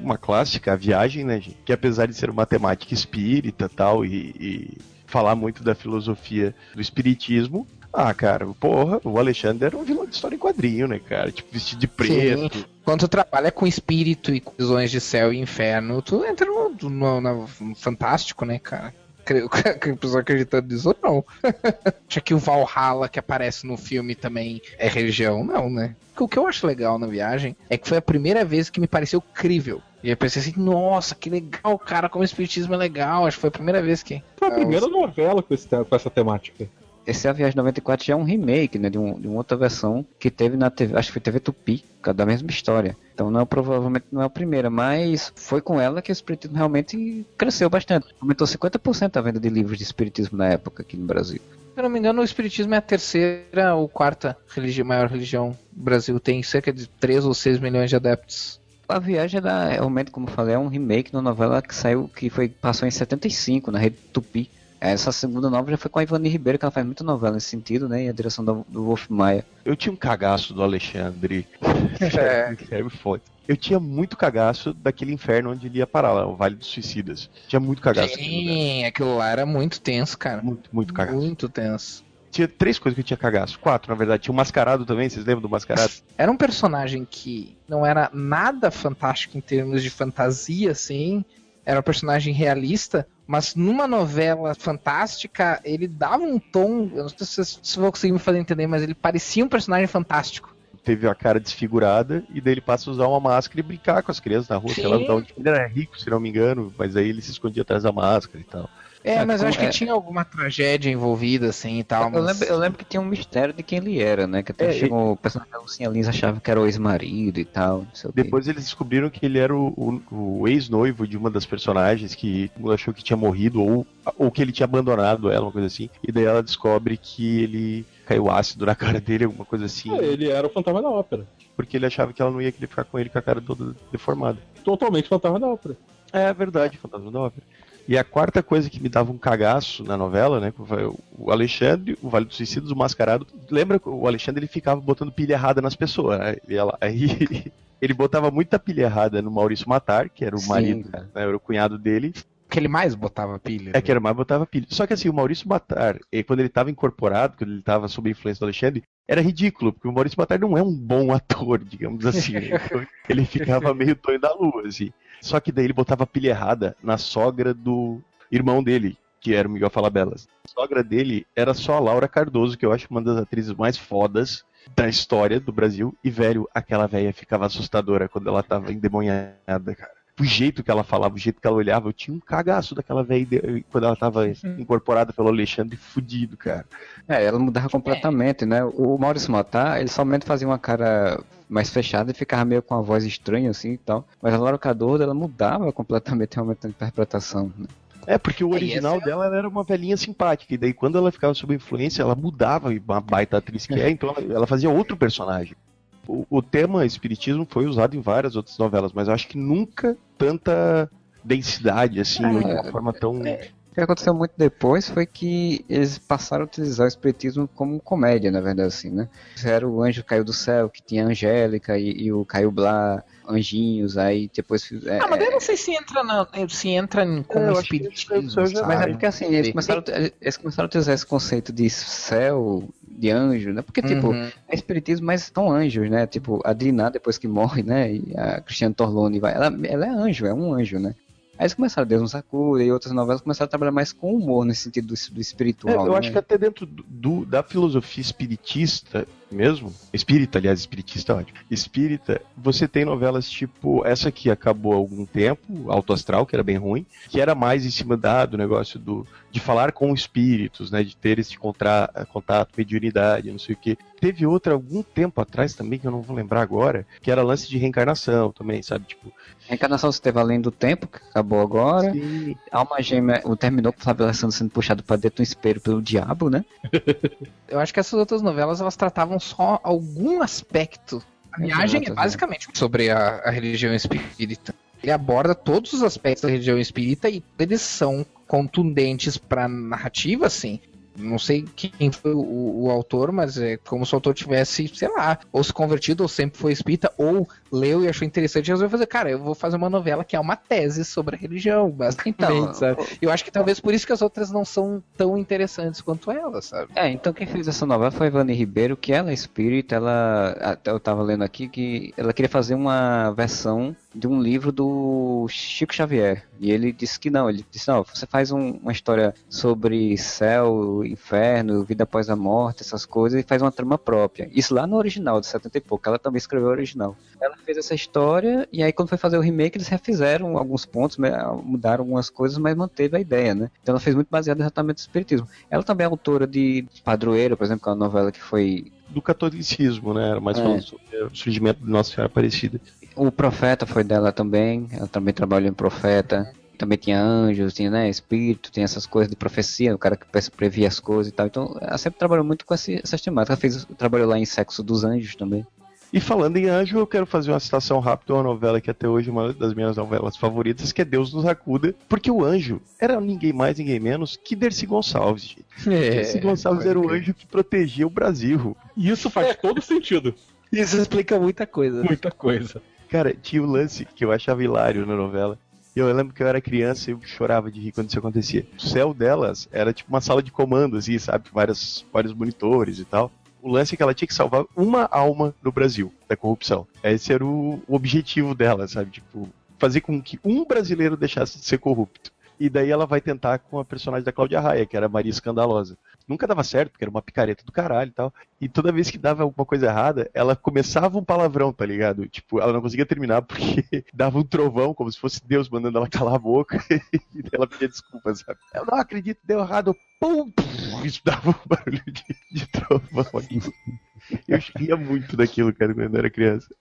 Uma clássica, a viagem, né, gente? Que apesar de ser uma temática espírita tal, e, e falar muito da filosofia do espiritismo. Ah, cara, porra, o Alexandre era um vilão de história em quadrinho, né, cara? Tipo, vestido de preto. Quando tu trabalha com espírito e com visões de céu e inferno, tu entra no, no- no- no fantástico, né, cara? A pessoa acreditando nisso ou não. Acha que o Valhalla que aparece no filme também é religião? Não, né? O que eu acho legal na viagem é que foi a primeira vez que me pareceu crível. E eu pensei assim, nossa, que legal, cara, como o espiritismo é legal. Acho que foi a primeira vez que. Foi a Ah, primeira novela com, esse com essa temática. Esse é a Viagem 94 já é um remake, né, de, um- de uma outra versão que teve na TV, acho que foi TV Tupi, causa da mesma história. Então não, provavelmente não é a primeira, mas foi com ela que o espiritismo realmente cresceu bastante. Aumentou 50% a venda de livros de espiritismo na época aqui no Brasil. Se eu não me engano, o espiritismo é a terceira ou quarta religi maior religião do Brasil. Tem cerca de 3 ou 6 milhões de adeptos. A Viagem é da, realmente, como eu falei, é um remake de uma novela que saiu, que foi, passou em 75 na rede Tupi. Essa segunda novela já foi com a Ivani Ribeiro, que ela faz muita novela nesse sentido, né? E a direção do, do Wolf Maia. Eu tinha um cagaço do Alexandre. É. Sério, foda. Eu tinha muito cagaço daquele inferno onde ele ia parar lá, o Vale dos Suicidas. Tinha muito cagaço. Sim, aquilo lá era muito tenso, cara. Muito, muito cagaço. Muito tenso. Tinha três coisas que eu tinha cagaço. Quatro, na verdade. Tinha o Mascarado também, vocês lembram do Mascarado? Era um personagem que não era nada fantástico em termos de fantasia, assim. Era um personagem realista, mas numa novela fantástica, ele dava um tom. Eu não sei se vocês se vão conseguir me fazer entender, mas ele parecia um personagem fantástico. Teve a cara desfigurada e daí ele passa a usar uma máscara e brincar com as crianças na rua. Sei lá, ele era rico, se não me engano, mas aí ele se escondia atrás da máscara e tal. É, É, mas acho que é- tinha alguma tragédia envolvida, assim e tal. Eu mas- lembro, eu lembro que tinha um mistério de quem ele era, né? Que até É, chegou o personagem da Lucinha Lins achava que era o ex-marido e tal, não sei o quê. Depois eles descobriram que ele era o, o- o ex-noivo de uma das personagens que achou que tinha morrido ou, ou que ele tinha abandonado ela, uma coisa assim. E daí ela descobre que ele caiu ácido na cara dele, alguma coisa assim. É, ele era o fantasma da ópera. Porque ele achava que ela não ia querer ficar com ele com a cara toda deformada. Totalmente fantasma da ópera. É verdade, Fantasma da Ópera. E a quarta coisa que me dava um cagaço na novela, né? O Alexandre, o Vale dos Suicidas, o Mascarado. Lembra que o Alexandre ele ficava botando pilha errada nas pessoas, né? Ele ia lá, aí ele botava muita pilha errada no Maurício Matar, que era o Sim, marido, né, era o cunhado dele. que ele mais botava pilha. É que era mais botava pilha. Só que assim, o Maurício Matar, quando ele estava incorporado, quando ele estava sob a influência do Alexandre, era ridículo, porque o Maurício Matar não é um bom ator, digamos assim. né? Então, ele ficava meio Tonho da Lua, assim. Só que daí ele botava pilha errada na sogra do irmão dele, que era o Miguel Falabelas. A sogra dele era só a Laura Cardoso, que eu acho uma das atrizes mais fodas da história do Brasil. E, velho, aquela velha ficava assustadora quando ela tava endemoniada, cara. O jeito que ela falava, o jeito que ela olhava, eu tinha um cagaço daquela velha ide- quando ela tava incorporada pelo Alexandre fudido, cara. É, ela mudava completamente, né? O Maurício Matar, ele somente fazia uma cara mais fechada e ficava meio com a voz estranha assim e tal. Mas a Laura Cadorda, ela mudava completamente realmente a interpretação. Né? É, porque o É, original é- dela ela era uma velhinha simpática. E daí, quando ela ficava sob influência, ela mudava, e uma baita atriz que é, então ela, ela fazia outro personagem. O, o tema espiritismo foi usado em várias outras novelas, mas eu acho que nunca tanta densidade, assim, É, de uma forma tão. O que aconteceu muito depois foi que eles passaram a utilizar o espiritismo como comédia, na verdade, assim, né? Era o anjo caiu do céu, que tinha a Angélica e, e o Caio Blá, anjinhos, aí depois... É, Ah, mas eu não sei se entra, na, se entra em- como que espiritismo. Mas é porque assim, eles começaram, eles começaram a utilizar esse conceito de céu, de anjo, né? Porque, tipo, Uhum. é espiritismo, mas são anjos, né? Tipo, a Diná, depois que morre, né? E a Cristiane Torlone vai. Ela, ela é anjo, é um anjo, né? Aí eles começaram, Deus nos acuda e outras novelas começaram a trabalhar mais com humor nesse sentido do, do É, espiritual. eu né? acho que até dentro do- da filosofia espiritista mesmo, espírita, aliás, espiritista é ótimo. Espírita, você tem novelas tipo essa que acabou há algum tempo, Alto Astral, que era bem ruim, que era mais em cima da, do negócio do, de falar com espíritos, né, de ter esse contra, contato, mediunidade, não sei o que. Teve outra algum tempo atrás também, que eu não vou lembrar agora, que era lance de reencarnação também, sabe? Tipo, Reencarnação se teve além do tempo, que acabou agora. sim, Alma Gêmea, o terminou com o Flávio Alessandro sendo puxado pra dentro do espelho pelo diabo, né? Eu acho que essas outras novelas elas tratavam só algum aspecto. A viagem é basicamente sobre a, a religião espírita. Ele aborda todos os aspectos da religião espírita e eles são contundentes pra narrativa, assim. Não sei quem foi o, o autor, mas é como se o autor tivesse, sei lá, ou se convertido, ou sempre foi espírita, ou leu e achou interessante e resolveu fazer, cara, eu vou fazer uma novela que é uma tese sobre a religião, basicamente, Então, sabe? Eu acho que talvez por isso que as outras não são tão interessantes quanto ela, sabe? É, então quem fez essa novela foi a Ivani Ribeiro, que ela é espírita, ela. Até eu tava lendo aqui que ela queria fazer uma versão de um livro do Chico Xavier. E ele disse que não, ele disse, não, você faz um- uma história sobre céu, inferno, vida após a morte, essas coisas, e faz uma trama própria. Isso lá no original, de 70 e pouco, ela também escreveu o original. Ela fez essa história, e aí quando foi fazer o remake, eles refizeram alguns pontos, me- mudaram algumas coisas, mas manteve a ideia, né? Então ela fez muito baseado exatamente no espiritismo. Ela também é autora de Padroeiro, por exemplo, que é uma novela que foi. do catolicismo, né? Era mais É. falando sobre o surgimento de Nossa Senhora Aparecida. O Profeta foi dela também. Ela também trabalhou em Profeta. Também tinha anjos, tinha né, espírito, tinha essas coisas de profecia, o cara que pre- previa as coisas e tal. Então ela sempre trabalhou muito com esse- essas temáticas. Ela fez, trabalhou lá em Sexo dos Anjos também. E falando em anjo, eu quero fazer uma citação rápida uma novela que até hoje é uma das minhas novelas favoritas, que é Deus nos acuda, porque o anjo era ninguém mais, ninguém menos que Dercy Gonçalves. gente. Dercy Gonçalves era o anjo que protegia o Brasil. E isso faz todo sentido. Isso explica muita coisa. Muita coisa. Cara, tinha o lance que eu achava hilário na novela. Eu lembro que eu era criança e eu chorava de rir quando isso acontecia. O céu delas era tipo uma sala de comando, assim, sabe? Vários, vários monitores e tal. O lance é que ela tinha que salvar uma alma no Brasil da corrupção. Esse era o, objetivo dela, sabe? Tipo, fazer com que um brasileiro deixasse de ser corrupto. E daí ela vai tentar com a personagem da Cláudia Raia, que era Maria Escandalosa. Nunca dava certo, porque era uma picareta do caralho e tal. E toda vez que dava alguma coisa errada, ela começava um palavrão, tá ligado? Tipo, ela não conseguia terminar porque dava um trovão, como se fosse Deus mandando ela calar a boca. e ela pedia desculpas, sabe? Eu não acredito, deu errado. Pum! Isso dava um barulho de, de trovão aqui. Eu ria muito daquilo, cara, quando eu era criança.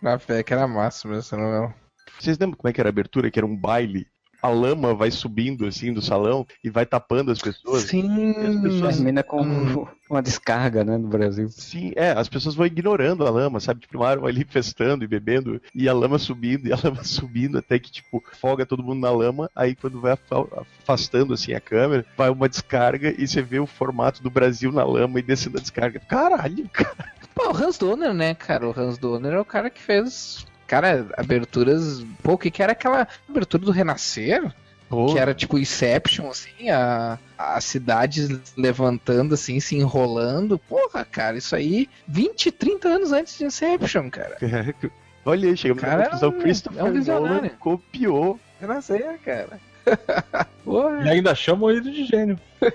Na fé que era máximo essa novela. Vocês lembram como é que era a abertura? Que era um baile? A lama vai subindo assim do salão e vai tapando as pessoas. Sim. As pessoas Termina com uma descarga, né, no Brasil. Sim, é, as pessoas vão ignorando a lama, sabe? Tipo, Primeiro ali festando e bebendo, e a lama subindo, e a lama subindo, até que, tipo, folga todo mundo na lama, aí quando vai afa- afastando, assim, a câmera, vai uma descarga, e você vê o formato do Brasil na lama e descendo a descarga. Caralho, cara! Pô, o Hans Donner, né, cara? O Hans Donner é o cara que fez. Cara, aberturas. Pô, o que, que era aquela abertura do Renascer? Pô, Que era tipo Inception, assim, a, a cidade levantando, assim, se enrolando. Porra, cara, isso aí 20, 30 anos antes de Inception, cara. Olha aí, chegamos Cara, na conclusão. é um- Christopher é um visionário. Nolan copiou. Renascer, cara. Porra. E ainda chamam ele de gênio.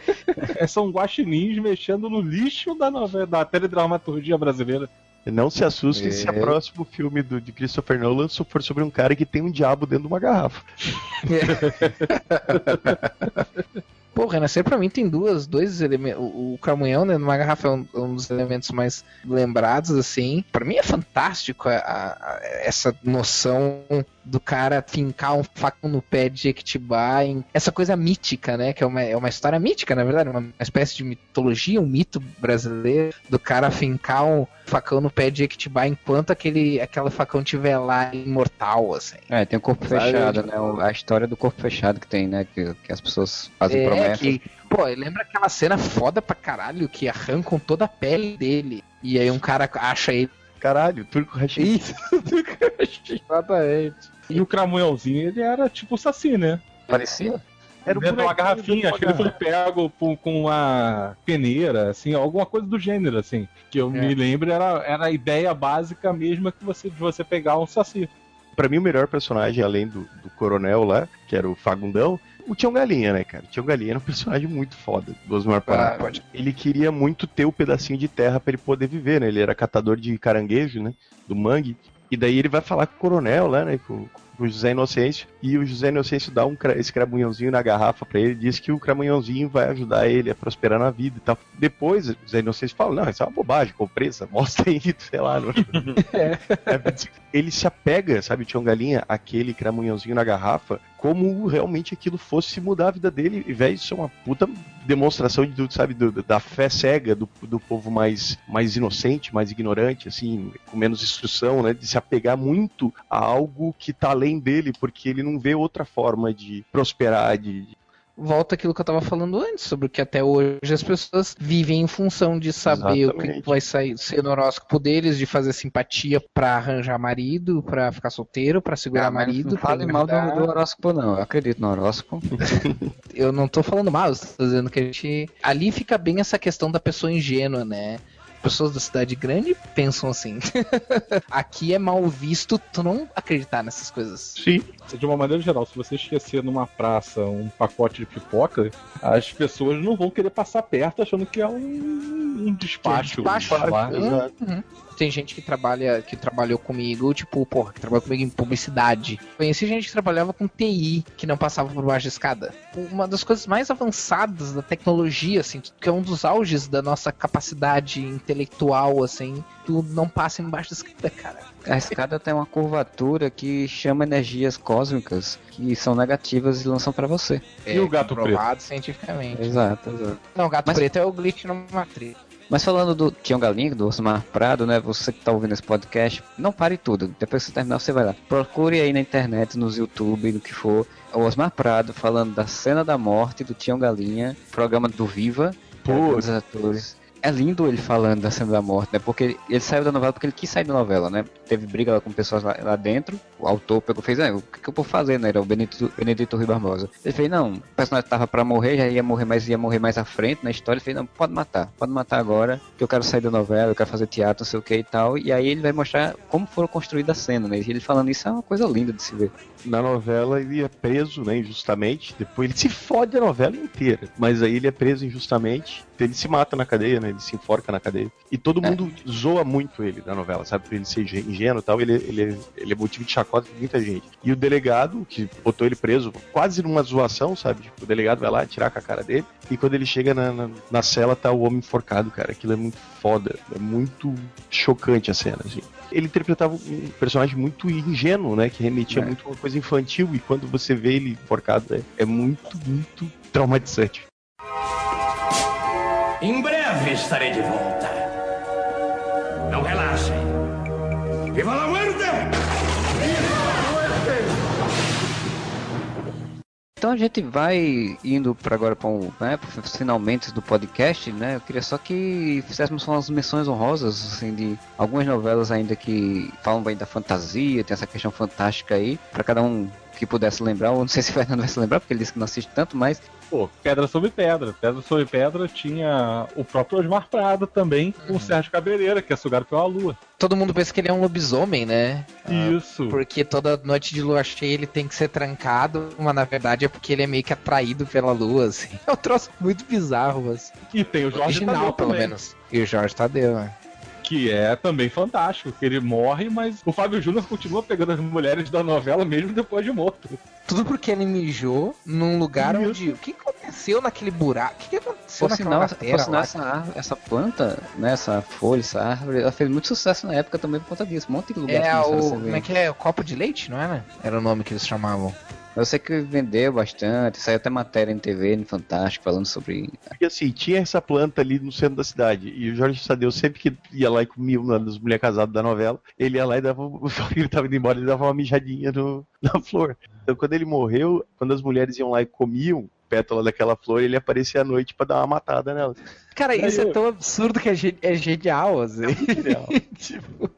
É, São guaxinins mexendo no lixo da novela, da teledramaturgia brasileira. Não se assustem É. se o próximo filme do, de Christopher Nolan for sobre um cara que tem um diabo dentro de uma garrafa. Pô, Renascer pra mim tem duas, dois elementos. O, o Camunhão, né, numa garrafa é um, um dos elementos mais lembrados, assim. Pra mim é fantástico a- a- a- essa noção do cara fincar um facão no pé de Jequitibá, em essa coisa mítica, né? Que é uma, é uma história mítica, na verdade, uma espécie de mitologia, um mito brasileiro, do cara fincar um facão no pé de Jequitibá enquanto aquele, aquele facão tiver lá imortal, assim. É, tem o corpo Sabe? fechado, né? A história do corpo fechado que tem, né? Que, que as pessoas fazem É, promessas. que, pô, lembra aquela cena foda pra caralho que arrancam toda a pele dele. E aí um cara acha ele. Caralho, turco rachista. Isso, exatamente. E o Cramunhãozinho, ele era tipo o Saci, né? Parecia? Era um Dentro uma garrafinha, acho que ele foi pego com, com uma peneira, assim, alguma coisa do gênero, assim. Que eu É. me lembro era, era a ideia básica mesma que você, de você pegar um saci. Pra mim, o melhor personagem, além do, do coronel lá, que era o Fagundão, o Tião Galinha, né, cara? O Tião Galinha era um personagem muito foda do Osmar Pará. pode. Ele queria muito ter o pedacinho de terra pra ele poder viver, né? Ele era catador de caranguejo, né? Do mangue. E daí ele vai falar com o coronel lá, né? Com, o José Inocêncio. E o José Inocêncio dá um, esse cramunhãozinho na garrafa pra ele. Diz que o cramunhãozinho vai ajudar ele a prosperar na vida e tal. Depois, o José Inocêncio fala: Não, isso é uma bobagem, comprei essa bosta aí, sei lá. Não... É, ele se apega, sabe, Tião Galinha, aquele cramunhãozinho na garrafa, como realmente aquilo fosse mudar a vida dele. E, velho, isso é uma puta demonstração de, sabe, do- da fé cega do, do povo mais, mais inocente, mais ignorante, assim, com menos instrução, né? De se apegar muito a algo que tá além dele, porque ele não vê outra forma de prosperar, de, Volta aquilo que eu tava falando antes, sobre que até hoje as pessoas vivem em função de saber o que Exatamente. vai sair, ser no horóscopo deles, de fazer simpatia pra arranjar marido, pra ficar solteiro, pra segurar Ah, marido. não fale mal do, do horóscopo, não. Eu acredito no horóscopo. Eu não tô falando mal, eu tô dizendo que a gente. Ali fica bem essa questão da pessoa ingênua, né? Pessoas da cidade grande pensam assim. Aqui é mal visto tu não acreditar nessas coisas. Sim. De uma maneira geral, se você esquecer numa praça um pacote de pipoca, as pessoas não vão querer passar perto achando que é um, um despacho. Despacho. Um Uhum, uhum. Tem gente que trabalha, que trabalhou comigo, tipo, porra, que trabalhou comigo em publicidade. Conheci gente que trabalhava com TI, que não passava por baixo da escada. Uma das coisas mais avançadas da tecnologia, assim, que é um dos auges da nossa capacidade intelectual, assim, tu não passa embaixo da escada, cara. A escada tem uma curvatura que chama energias cósmicas que são negativas e lançam pra você. E o gato provado cientificamente. Exato, exato. Não, o gato Mas- preto é o glitch na matriz. Mas falando do Tião Galinha, do Osmar Prado, né? Você que tá ouvindo esse podcast, não pare tudo. Depois que você terminar, você vai lá. Procure aí na internet, nos YouTube, no que for. O Osmar Prado falando da cena da morte do Tião Galinha, programa do Viva, Pô. dos atores. É lindo ele falando da cena da morte, né? Porque ele, saiu da novela porque ele quis sair da novela, né? Teve briga lá com pessoas lá, lá dentro. O autor pegou fez, ah, o que, que eu vou fazer, né? Era o Benedito, Benedito Rui Barbosa. Ele fez, não, o personagem tava pra morrer, já ia morrer, mas ia morrer mais à frente na história. Ele fez, não, pode matar, pode matar agora, que eu quero sair da novela, eu quero fazer teatro, não sei o que e tal. E aí ele vai mostrar como foram construídas as cenas, né? E ele falando isso é uma coisa linda de se ver. Na novela ele é preso, né, injustamente. Depois ele se fode a novela inteira. Mas aí ele é preso injustamente. Ele se mata na cadeia, né? Ele se enforca na cadeia. E todo mundo zoa muito ele na novela, sabe? Por ele ser ingê- ingênuo e tal. Ele, ele, ele é motivo de chacota de muita gente. E o delegado, que botou ele preso, quase numa zoação, sabe? Tipo, o delegado vai lá tirar com a cara dele. E quando ele chega na, na, na cela, tá o homem enforcado, cara. Aquilo é muito foda. É muito chocante a cena, assim. Ele interpretava um personagem muito ingênuo, né? Que remetia É. muito a uma coisa infantil. E quando você vê ele enforcado, é, é muito, muito traumatizante. Em breve estarei de volta. Não relaxem. Viva la Então a gente vai indo para agora para um, né, pros finalmente do podcast, né? Eu queria só que fizéssemos umas menções honrosas, assim, de algumas novelas ainda que falam bem da fantasia, tem essa questão fantástica aí, para cada um que pudesse lembrar, ou não sei se o Fernando vai se lembrar, porque ele disse que não assiste tanto, mas Pô, Pedra sobre Pedra. Pedra sobre Pedra tinha o próprio Osmar Prado também, com o Sérgio Cabeleira, que é sugado pela lua. Todo mundo pensa que ele é um lobisomem, né? Isso. Porque toda noite de lua cheia ele tem que ser trancado, mas na verdade é porque ele é meio que atraído pela lua, assim. É um troço muito bizarro, assim. E tem o Jorge Original, Tadeu pelo também, menos. E o Jorge Tadeu, né? Que é também fantástico, que ele morre, mas o Fábio Júnior continua pegando as mulheres da novela mesmo depois de morto. Tudo porque ele mijou num lugar onde. O que acontece aconteceu naquele buraco? O que, aconteceu Por naquela sinal, por sinal essa, árvore- essa planta, né, essa folha, essa árvore, ela fez muito sucesso na época também por conta disso. Um monte de lugares É o. Como é que é? O copo de leite, não era? Era o nome que eles chamavam. Eu sei que vendeu bastante, saiu até matéria em TV, no Fantástico, falando sobre. Porque assim, tinha essa planta ali no centro da cidade. E o Jorge Tadeu sempre que ia lá e comia uma das mulheres casadas da novela, ele ia lá e dava. Ele tava indo embora, ele dava uma mijadinha no, na flor. Então quando ele morreu, quando as mulheres iam lá e comiam pétala daquela flor, ele aparecia à noite pra dar uma matada nela. Cara, isso é tão absurdo que é, genial, assim. tipo,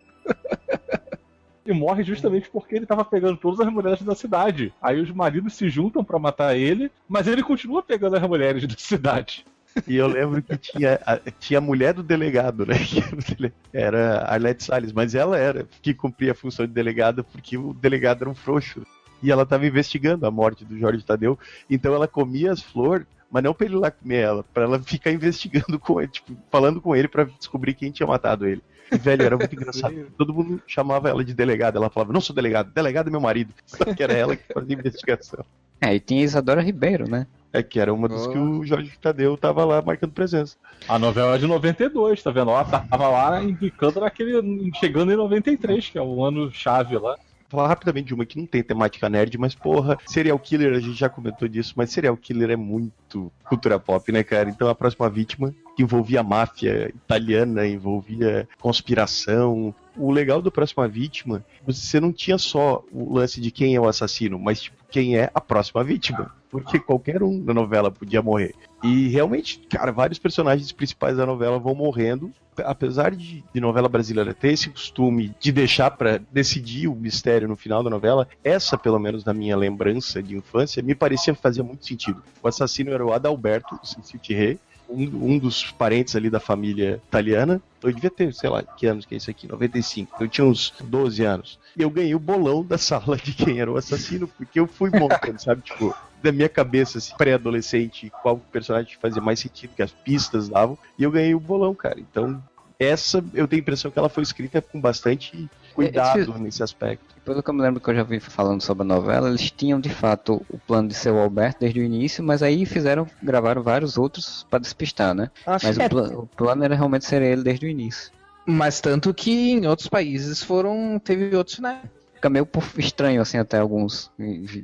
E morre justamente porque ele tava pegando todas as mulheres da cidade. Aí os maridos se juntam pra matar ele, mas ele continua pegando as mulheres da cidade. E eu lembro que tinha a, tinha a mulher do delegado, né? era a Arlete Salles, mas ela era que cumpria a função de delegada porque o delegado era um frouxo. E ela estava investigando a morte do Jorge Tadeu, então ela comia as flores, mas não pra ele lá comer ela, pra ela ficar investigando com ele, tipo, falando com ele pra descobrir quem tinha matado ele. E, velho, era muito engraçado. Todo mundo chamava ela de delegada, ela falava, não sou delegado, delegado é meu marido. Só que era ela que fazia investigação. É, e tinha Isadora Ribeiro, né? É que era uma das que o Jorge Tadeu tava lá marcando presença. A novela é de 92, tá vendo? Ela tava lá indicando naquele. chegando em 93, que é o ano chave lá. Falar rapidamente de uma que não tem temática nerd, mas porra, serial killer, a gente já comentou disso, mas serial killer é muito cultura pop, né, cara? Então a próxima vítima que envolvia máfia italiana, envolvia conspiração. O legal do próxima vítima, você não tinha só o lance de quem é o assassino, mas tipo, quem é a próxima vítima. Porque qualquer um na novela podia morrer. E realmente, cara, vários personagens principais da novela vão morrendo. Apesar de, de novela brasileira ter esse costume de deixar pra decidir o mistério no final da novela, essa, pelo menos na minha lembrança de infância, me parecia fazer muito sentido. O assassino era o Adalberto Siltirre, um, um dos parentes ali da família italiana. Eu devia ter, sei lá, que anos que é isso aqui? 95. Eu tinha uns 12 anos. E eu ganhei o bolão da sala de quem era o assassino, porque eu fui montando, sabe? Tipo, da minha cabeça, assim, pré-adolescente, qual personagem fazia mais sentido, que as pistas davam. E eu ganhei o bolão, cara. Então, essa eu tenho a impressão que ela foi escrita com bastante cuidado Esse- nesse aspecto. Pelo que eu me lembro que eu já vi falando sobre a novela, eles tinham de fato o plano de ser o Alberto desde o início, mas aí fizeram, gravaram vários outros pra despistar, né? Ah, Mas o, pla- o plano era realmente ser ele desde o início. Mas tanto que em outros países foram. teve outros finais. Fica meio por- estranho assim até alguns.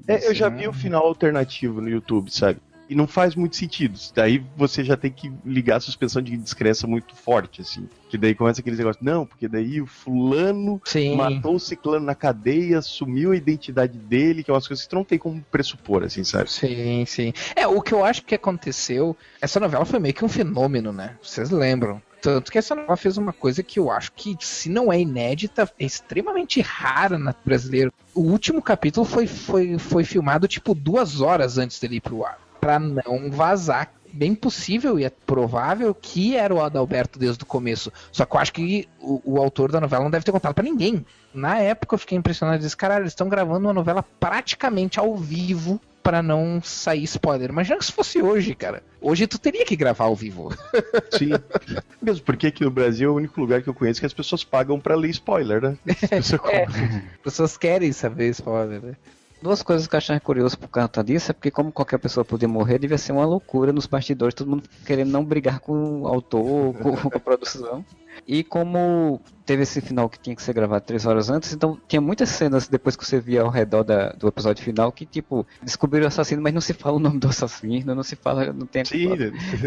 É, eu já vi o final alternativo no YouTube, sabe? E não faz muito sentido. Daí você já tem que ligar a suspensão de descrença muito forte, assim. Que daí começa aqueles negócios, não, porque daí o fulano Sim. matou o ciclano na cadeia, sumiu a identidade dele, que é umas coisas que tu não tem como pressupor, assim, sabe? Sim, sim. É, o que eu acho que aconteceu. Essa novela foi meio que um fenômeno, né? Vocês lembram? Tanto que essa novela fez uma coisa que eu acho que, se não é inédita, é extremamente rara na brasileiro. O último capítulo foi, foi, foi filmado, tipo, duas horas antes dele ir pro ar. Pra não vazar. Bem possível e é provável que era o Adalberto desde o começo. Só que eu acho que o, o autor da novela não deve ter contado pra ninguém. Na época eu fiquei impressionado. Disse, caralho, eles estão gravando uma novela praticamente ao vivo pra não sair spoiler. Imagina se fosse hoje, cara. Hoje tu teria que gravar ao vivo. Sim. Mesmo porque aqui no Brasil é o único lugar que eu conheço que as pessoas pagam pra ler spoiler, né? As pessoas É. pessoas querem saber spoiler, né? Duas coisas que eu achava curioso por conta disso é porque como qualquer pessoa podia morrer, devia ser uma loucura nos bastidores, todo mundo querendo não brigar com o autor, com, com a produção. E como teve esse final que tinha que ser gravado três horas antes, então tinha muitas cenas depois que você via ao redor da- do episódio final que, tipo, descobriram o assassino, mas não se fala o nome do assassino, não se fala, não tem,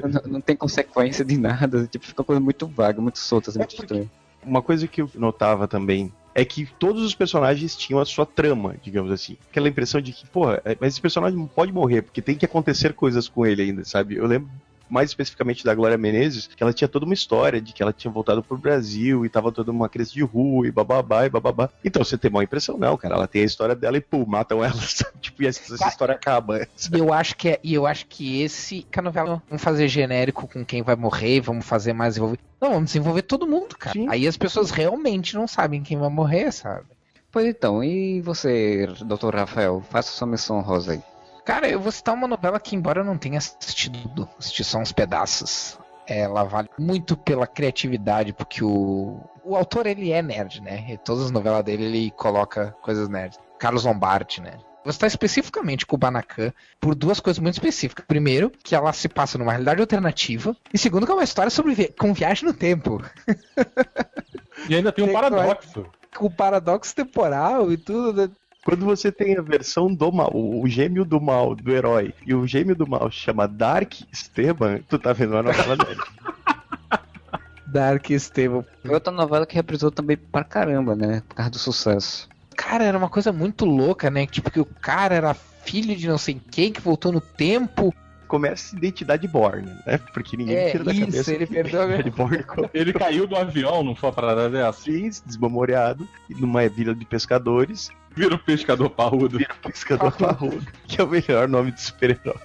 não, não tem consequência de nada, tipo, fica uma coisa muito vaga, muito solta, assim, muito estranho. Uma coisa que eu notava também é que todos os personagens tinham a sua trama, digamos assim. Aquela impressão de que, porra, é, mas esse personagem não pode morrer, porque tem que acontecer coisas com ele ainda, sabe? Eu lembro mais especificamente da Glória Menezes, que ela tinha toda uma história de que ela tinha voltado pro Brasil e tava toda uma crise de rua e bababá e bababá. Então você tem uma impressão, não, cara. Ela tem a história dela e pum, matam ela, sabe? Tipo, e essa, essa história acaba. E eu acho que é, e eu acho que esse que a novela vamos fazer genérico com quem vai morrer, vamos fazer mais desenvolver. Não, vamos desenvolver todo mundo, cara. Sim. Aí as pessoas realmente não sabem quem vai morrer, sabe? Pois então, e você, Dr. Rafael, faça sua missão rosa aí. Cara, eu vou citar uma novela que, embora eu não tenha assistido assisti só uns pedaços. Ela vale muito pela criatividade, porque o, o autor ele é nerd, né? E todas as novelas dele ele coloca coisas nerds. Carlos Lombardi, né? Você está especificamente com o Banacan por duas coisas muito específicas. Primeiro, que ela se passa numa realidade alternativa. E segundo, que é uma história sobre vi com viagem no tempo. E ainda tem um Tem paradoxo. Com paradoxo temporal e tudo. Quando você tem a versão do mal, o gêmeo do mal do herói, e o gêmeo do mal chama Dark Esteban, tu tá vendo a novela dele. Dark Estevam. Foi outra novela que reprisou também pra caramba, né? Por causa do sucesso. Cara, era uma coisa muito louca, né? Tipo, que o cara era filho de não sei quem que voltou no tempo. Começa a identidade Borne, né? Porque ninguém É, tira da isso, cabeça. ele perdeu a identidade Borne como Ele caiu do avião, não foi uma parada dessa? assim, desmemoriado, numa vila de pescadores, Vira o pescador parrudo. vira pescador parrudo, que é o melhor nome de super-herói.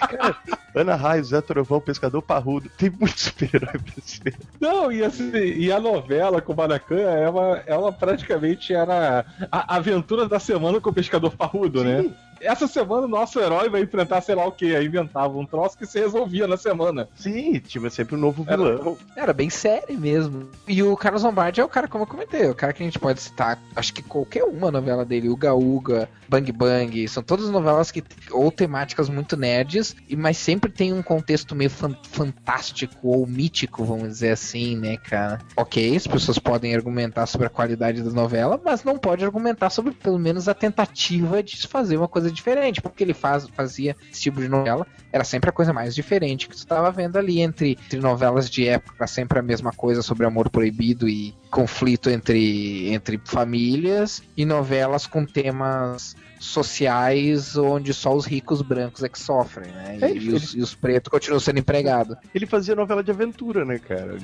Cara, Ana Raio, Zé Trovão, pescador parrudo. Tem muito super-herói brasileiro. Não, e, assim, e a novela com o Banacan, ela, ela praticamente era a aventura da semana com o pescador parrudo, né? Essa semana o nosso herói vai enfrentar sei lá o que, aí inventava um troço que se resolvia na semana. Sim, tinha sempre um novo Era- vilão. Era bem sério mesmo. E o Carlos Lombardi é o cara, como eu comentei, o cara que a gente pode citar, acho que qualquer uma novela dele, Uga Uga, Bang Bang, são todas novelas que ou temáticas muito nerds, e- mas sempre tem um contexto meio fan- fantástico ou mítico, vamos dizer assim, né, cara? Ok, as pessoas podem argumentar sobre a qualidade da novela, mas não pode argumentar sobre pelo menos a tentativa de se fazer uma coisa diferente, porque ele faz, fazia esse tipo de novela era sempre a coisa mais diferente que tu estava vendo ali entre, entre novelas de época, sempre a mesma coisa sobre amor proibido e conflito entre, entre famílias, e novelas com temas sociais onde só os ricos brancos é que sofrem, né? É, E, os, e os pretos continuam sendo empregados. Ele fazia novela de aventura, né, cara?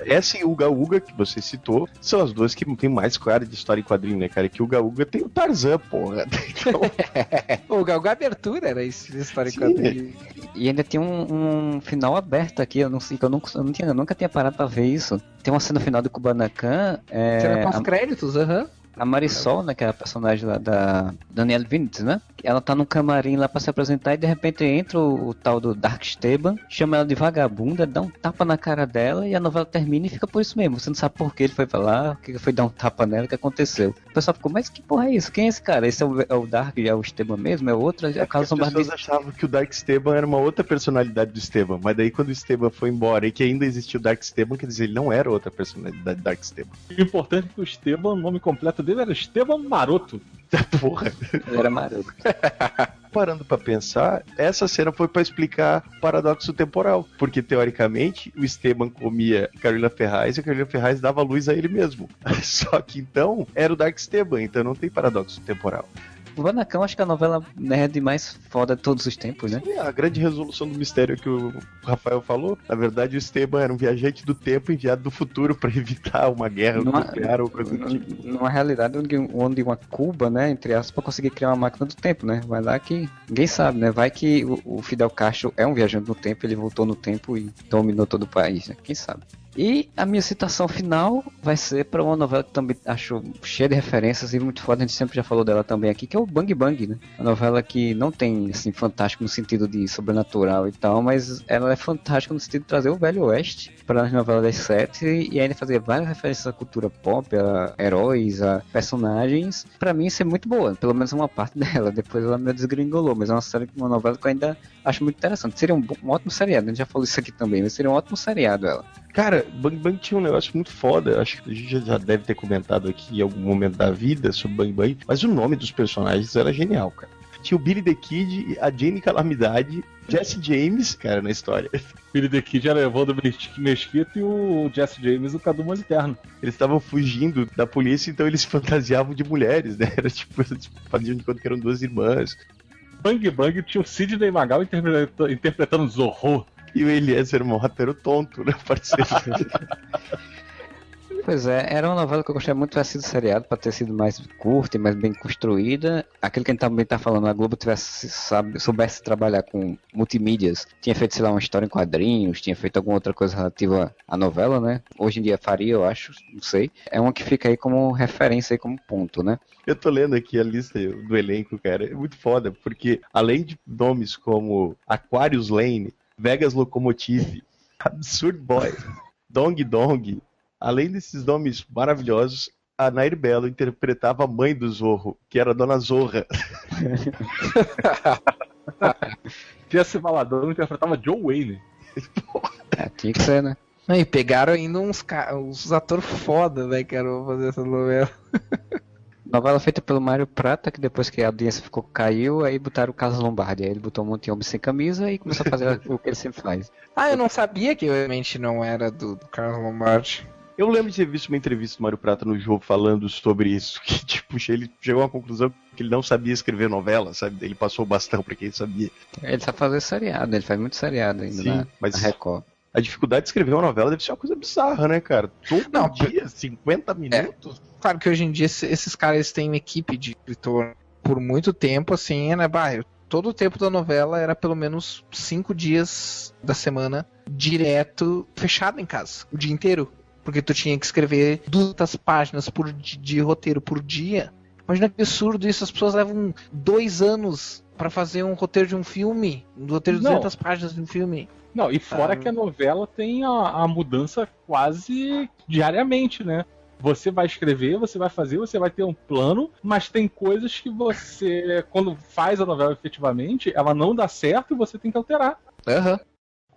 Essa e Uga Uga, que você citou, são as duas que tem mais cara de história em quadrinho, né, cara? Que Uga Uga tem o Tarzan, porra. Então, o Galgo Abertura era isso, história em quadrinho. E ainda tem um, um final aberto aqui, eu não sei, que eu, nunca, eu, não tinha, eu nunca tinha parado pra ver isso. Tem uma cena final do Kubanacan, é, Será com os créditos, aham. A Marisol, né, que é a personagem lá da Danielle Vinitz, né? Ela tá num camarim lá pra se apresentar e de repente entra o, o tal do Dark Esteban, chama ela de vagabunda, dá um tapa na cara dela e a novela termina e fica por isso mesmo. Você não sabe por que ele foi pra lá, o que foi dar um tapa nela, o que aconteceu. O pessoal ficou, mas que porra é isso? Quem é esse cara? Esse é o, é o Dark, é o Esteban mesmo? É outro? É o as Carlos pessoas Lombardi. achavam que o Dark Esteban era uma outra personalidade do Esteban, mas daí quando o Esteban foi embora e que ainda existia o Dark Esteban, quer dizer, ele não era outra personalidade do Dark Esteban. O importante é que o Esteban, o nome completo dele era Esteban Maroto. Porra. Ele era maroto. Parando pra pensar, essa cena foi pra explicar o paradoxo temporal, porque teoricamente o Esteban comia Carolina Ferraz e a Carolina Ferraz dava luz a ele mesmo. Só que então era o Dark Esteban, então não tem paradoxo temporal. O Vanacão acho que é a novela nerd mais foda de todos os tempos, né? E a grande resolução do mistério que o Rafael falou, na verdade o Esteban era um viajante do tempo enviado do futuro pra evitar uma guerra Numa- nuclear ou coisa do tipo. Numa realidade onde, onde uma Cuba, né, entre aspas, pra conseguir criar uma máquina do tempo, né? Vai lá que ninguém sabe, né? Vai que o, o Fidel Castro é um viajante no tempo, ele voltou no tempo e dominou todo o país, né? Quem sabe? E a minha citação final vai ser para uma novela que também acho cheia de referências e muito foda, a gente sempre já falou dela também aqui, que é o Bang Bang, né? Uma novela que não tem, assim, fantástico no sentido de sobrenatural e tal, mas ela é fantástica no sentido de trazer o Velho Oeste para as novelas das sete e ainda fazer várias referências à cultura pop, a heróis, a personagens. Pra mim, isso é muito boa, pelo menos uma parte dela. Depois ela me desgringolou, mas é uma série, uma novela que eu ainda acho muito interessante. Seria um, um ótimo seriado, a gente já falou isso aqui também, mas seria um ótimo seriado ela. Cara, Bang Bang tinha um negócio muito foda. Acho que a gente já deve ter comentado aqui em algum momento da vida sobre Bang Bang. Mas o nome dos personagens era genial, cara. Tinha o Billy the Kid, a Jane Calamidade, Jesse James, cara, na história. Billy the Kid era Evandro Mes- Mesquita e o Jesse James, o Cadu Moliterno. Eles estavam fugindo da polícia, então eles fantasiavam de mulheres, né? Era tipo, eles faziam de conta que eram duas irmãs. Bang Bang tinha o Sidney Magal interpreta- interpretando Zorro. E o Eliezer Mota era o tonto, né? Parceiro. Pois é, era uma novela que eu gostaria muito de ter sido seriado, pra ter sido mais curta e mais bem construída. Aquilo que a gente também tá falando, a Globo tivesse, sabe, soubesse trabalhar com multimídias, tinha feito, sei lá, uma história em quadrinhos, tinha feito alguma outra coisa relativa à novela, né? Hoje em dia faria, eu acho, não sei. É uma que fica aí como referência, aí como ponto, né? Eu tô lendo aqui a lista do elenco, cara. É muito foda, porque além de nomes como Aquarius Lane, Vegas Locomotive, Absurd Boy, Dong Dong, além desses nomes maravilhosos, a Nair Belo interpretava a mãe do Zorro, que era a Dona Zorra. Jesse Valadão interpretava Joe Wayne. É, tinha que ser, né? Não, e pegaram ainda uns, uns atores foda, né, cara, pra fazer essa novela. Novela feita pelo Mário Prata, que depois que a audiência ficou caiu, aí botaram o Carlos Lombardi. Aí ele botou um monte de homem sem camisa e começou a fazer o que ele sempre faz. Ah, eu não sabia que realmente não era do, do Carlos Lombardi. Eu lembro de ter visto uma entrevista do Mário Prata no jogo falando sobre isso, que tipo, ele chegou à conclusão que ele não sabia escrever novela, sabe? Ele passou o bastão pra quem sabia. Ele sabe fazer seriado, ele faz muito seriado ainda Sim, na, mas- na Record. A dificuldade de escrever uma novela deve ser uma coisa bizarra, né, cara? Todo Não, dia, 50 minutos. Claro que hoje em dia esse- esses caras têm uma equipe de escritor por muito tempo, assim, né? Bah, eu- todo o tempo da novela era pelo menos cinco dias da semana direto, fechado em casa, o dia inteiro. Porque tu tinha que escrever 200 páginas por, de roteiro por dia. Imagina que absurdo isso, as pessoas levam dois anos pra fazer um roteiro de um filme, um roteiro de Não. 200 páginas de um filme. Não, e fora Ah. que a novela tem a, a mudança quase diariamente, né? Você vai escrever, você vai fazer, você vai ter um plano, mas tem coisas que você, quando faz a novela efetivamente, ela não dá certo e você tem que alterar. Aham.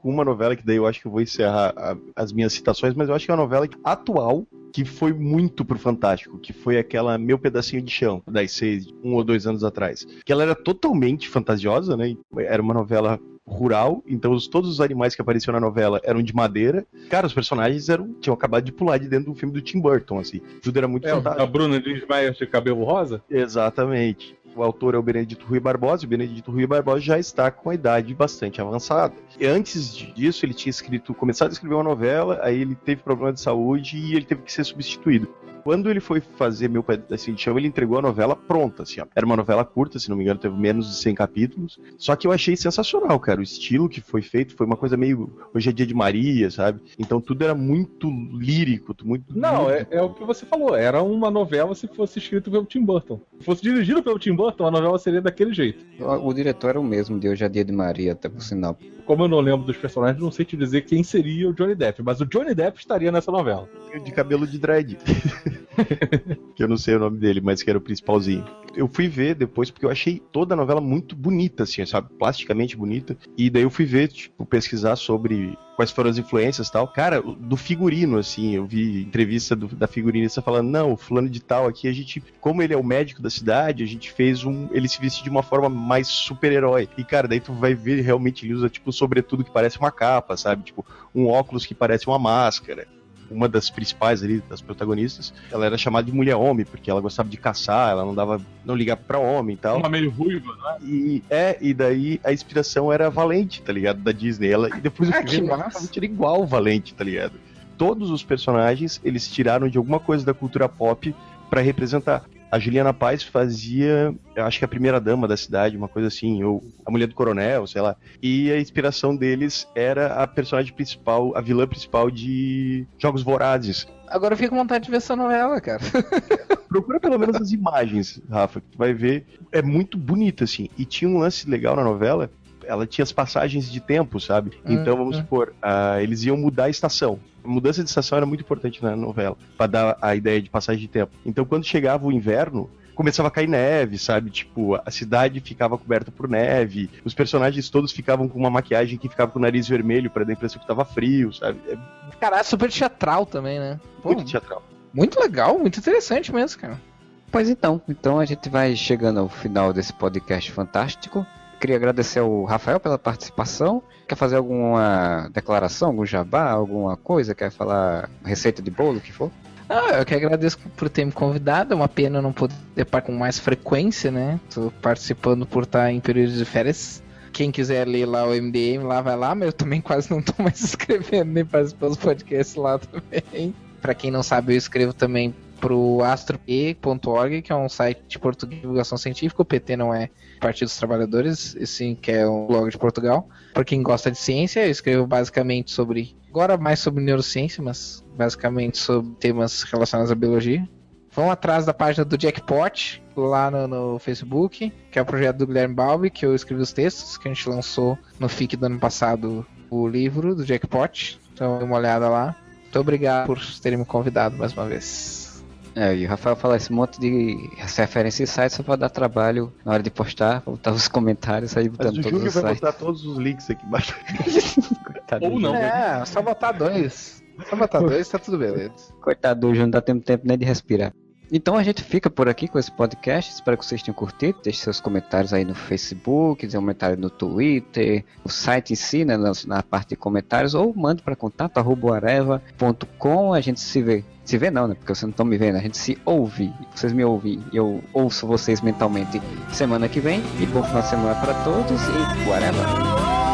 Uma novela que daí eu acho que eu vou encerrar a- as minhas citações, mas eu acho que é uma novela atual que foi muito pro Fantástico, que foi aquela Meu Pedacinho de Chão, das seis, um ou dois anos atrás. Que ela era totalmente fantasiosa, né? Era uma novela rural, então os- todos os animais que apareciam na novela eram de madeira. Cara, os personagens eram, tinham acabado de pular de dentro do filme do Tim Burton, assim. Tudo era muito É, fantástico. a Bruna Lismayer de cabelo rosa? Exatamente. O autor é o Benedito Rui Barbosa, e o Benedito Rui Barbosa já está com a idade bastante avançada. E antes disso, ele tinha escrito, começado a escrever uma novela, aí ele teve problema de saúde e ele teve que ser substituído. Quando ele foi fazer Meu Pedacinho de Chão, ele entregou a novela pronta, assim, ó. Era uma novela curta, se não me engano, teve menos de 100 capítulos. Só que eu achei sensacional, cara. O estilo que foi feito foi uma coisa meio. Hoje é dia de Maria, sabe? Então tudo era muito lírico, muito. Não, é, é o que você falou. Era uma novela se fosse escrito pelo Tim Burton. Se fosse dirigido pelo Tim Burton, a novela seria daquele jeito. O, o diretor era o mesmo, de Hoje é Dia de Maria, até por sinal. Como eu não lembro dos personagens, não sei te dizer quem seria o Johnny Depp, mas o Johnny Depp estaria nessa novela. de cabelo de dread. que eu não sei o nome dele, mas que era o principalzinho. Eu fui ver depois porque eu achei toda a novela muito bonita, assim, sabe? Plasticamente bonita. E daí eu fui ver, tipo, pesquisar sobre quais foram as influências e tal. Cara, do figurino, assim, eu vi entrevista do- da figurinista falando, não, o fulano de tal aqui, a gente, como ele é o médico da cidade, a gente fez um. Ele se veste de uma forma mais super-herói. E, cara, daí tu vai ver realmente ele usa, tipo, sobretudo que parece uma capa, sabe? Tipo, um óculos que parece uma máscara uma das principais ali, das protagonistas, ela era chamada de mulher homem, porque ela gostava de caçar, ela não dava, não ligava pra homem e tal. Uma meio ruiva, né? E é, e daí a inspiração era Valente, tá ligado? Da Disney. Ela, e depois eu Ah, fui ver, massa. realmente era igual o Valente, tá ligado? Todos os personagens, eles tiraram de alguma coisa da cultura pop pra representar. A Juliana Paz fazia, eu acho que a primeira dama da cidade, uma coisa assim, ou a mulher do coronel, sei lá. E a inspiração deles era a personagem principal, a vilã principal de Jogos Vorazes. Agora eu fico com vontade de ver essa novela, cara. Procura pelo menos as imagens, Rafa, que tu vai ver. É muito bonita, assim. E tinha um lance legal na novela. Ela tinha as passagens de tempo, sabe? Hum, Então, vamos hum. supor, ah, eles iam mudar a estação. A mudança de estação era muito importante na novela, pra dar a ideia de passagem de tempo. Então, quando chegava o inverno, começava a cair neve, sabe? Tipo, a cidade ficava coberta por neve, os personagens todos ficavam com uma maquiagem que ficava com o nariz vermelho pra dar a impressão que tava frio, sabe? É Caralho, é super teatral também, né? Pô, muito teatral. muito legal, muito interessante mesmo, cara. Pois então, então a gente vai chegando ao final desse podcast fantástico. Queria agradecer ao Rafael pela participação. Quer fazer alguma declaração, algum jabá, alguma coisa? Quer falar receita de bolo, o que for? Ah, eu que agradeço por ter me convidado. É uma pena não poder participar com mais frequência, né? Tô participando por estar em período de férias. Quem quiser ler lá o MDM, lá vai lá, mas eu também quase não tô mais escrevendo nem participando dos podcasts lá também. Pra quem não sabe, eu escrevo também pro astrope.org, que é um site de português de divulgação científica. O PT não é Partido dos Trabalhadores, e sim que é um blog de Portugal. Pra quem gosta de ciência, eu escrevo basicamente sobre. Agora mais sobre neurociência, mas basicamente sobre temas relacionados à biologia. Vão atrás da página do Jackpot, lá no, no Facebook, que é o projeto do Guilherme Balbi, que eu escrevi os textos, que a gente lançou no FIC do ano passado o livro do Jackpot. Então dê uma olhada lá. Muito obrigado por terem me convidado mais uma vez. É, e o Rafael fala esse monte de referência em site só pra dar trabalho na hora de postar, botar os comentários aí Mas botando o todos Júnior os vai sites. botar todos os links aqui embaixo. Ou não. É, só botar dois. Só botar dois, tá tudo beleza. Coitado do Júnior, não dá tempo, tempo nem de respirar. Então a gente fica por aqui com esse podcast. Espero que vocês tenham curtido. Deixe seus comentários aí no Facebook, deixe um comentário no Twitter, o site em si, né, na, parte de comentários, ou mande para contato arroba areva.com. A gente se vê. Se vê não, né? Porque vocês não estão me vendo. A gente se ouve. Vocês me ouvem. Eu ouço vocês mentalmente semana que vem. E bom final de semana para todos e whatever.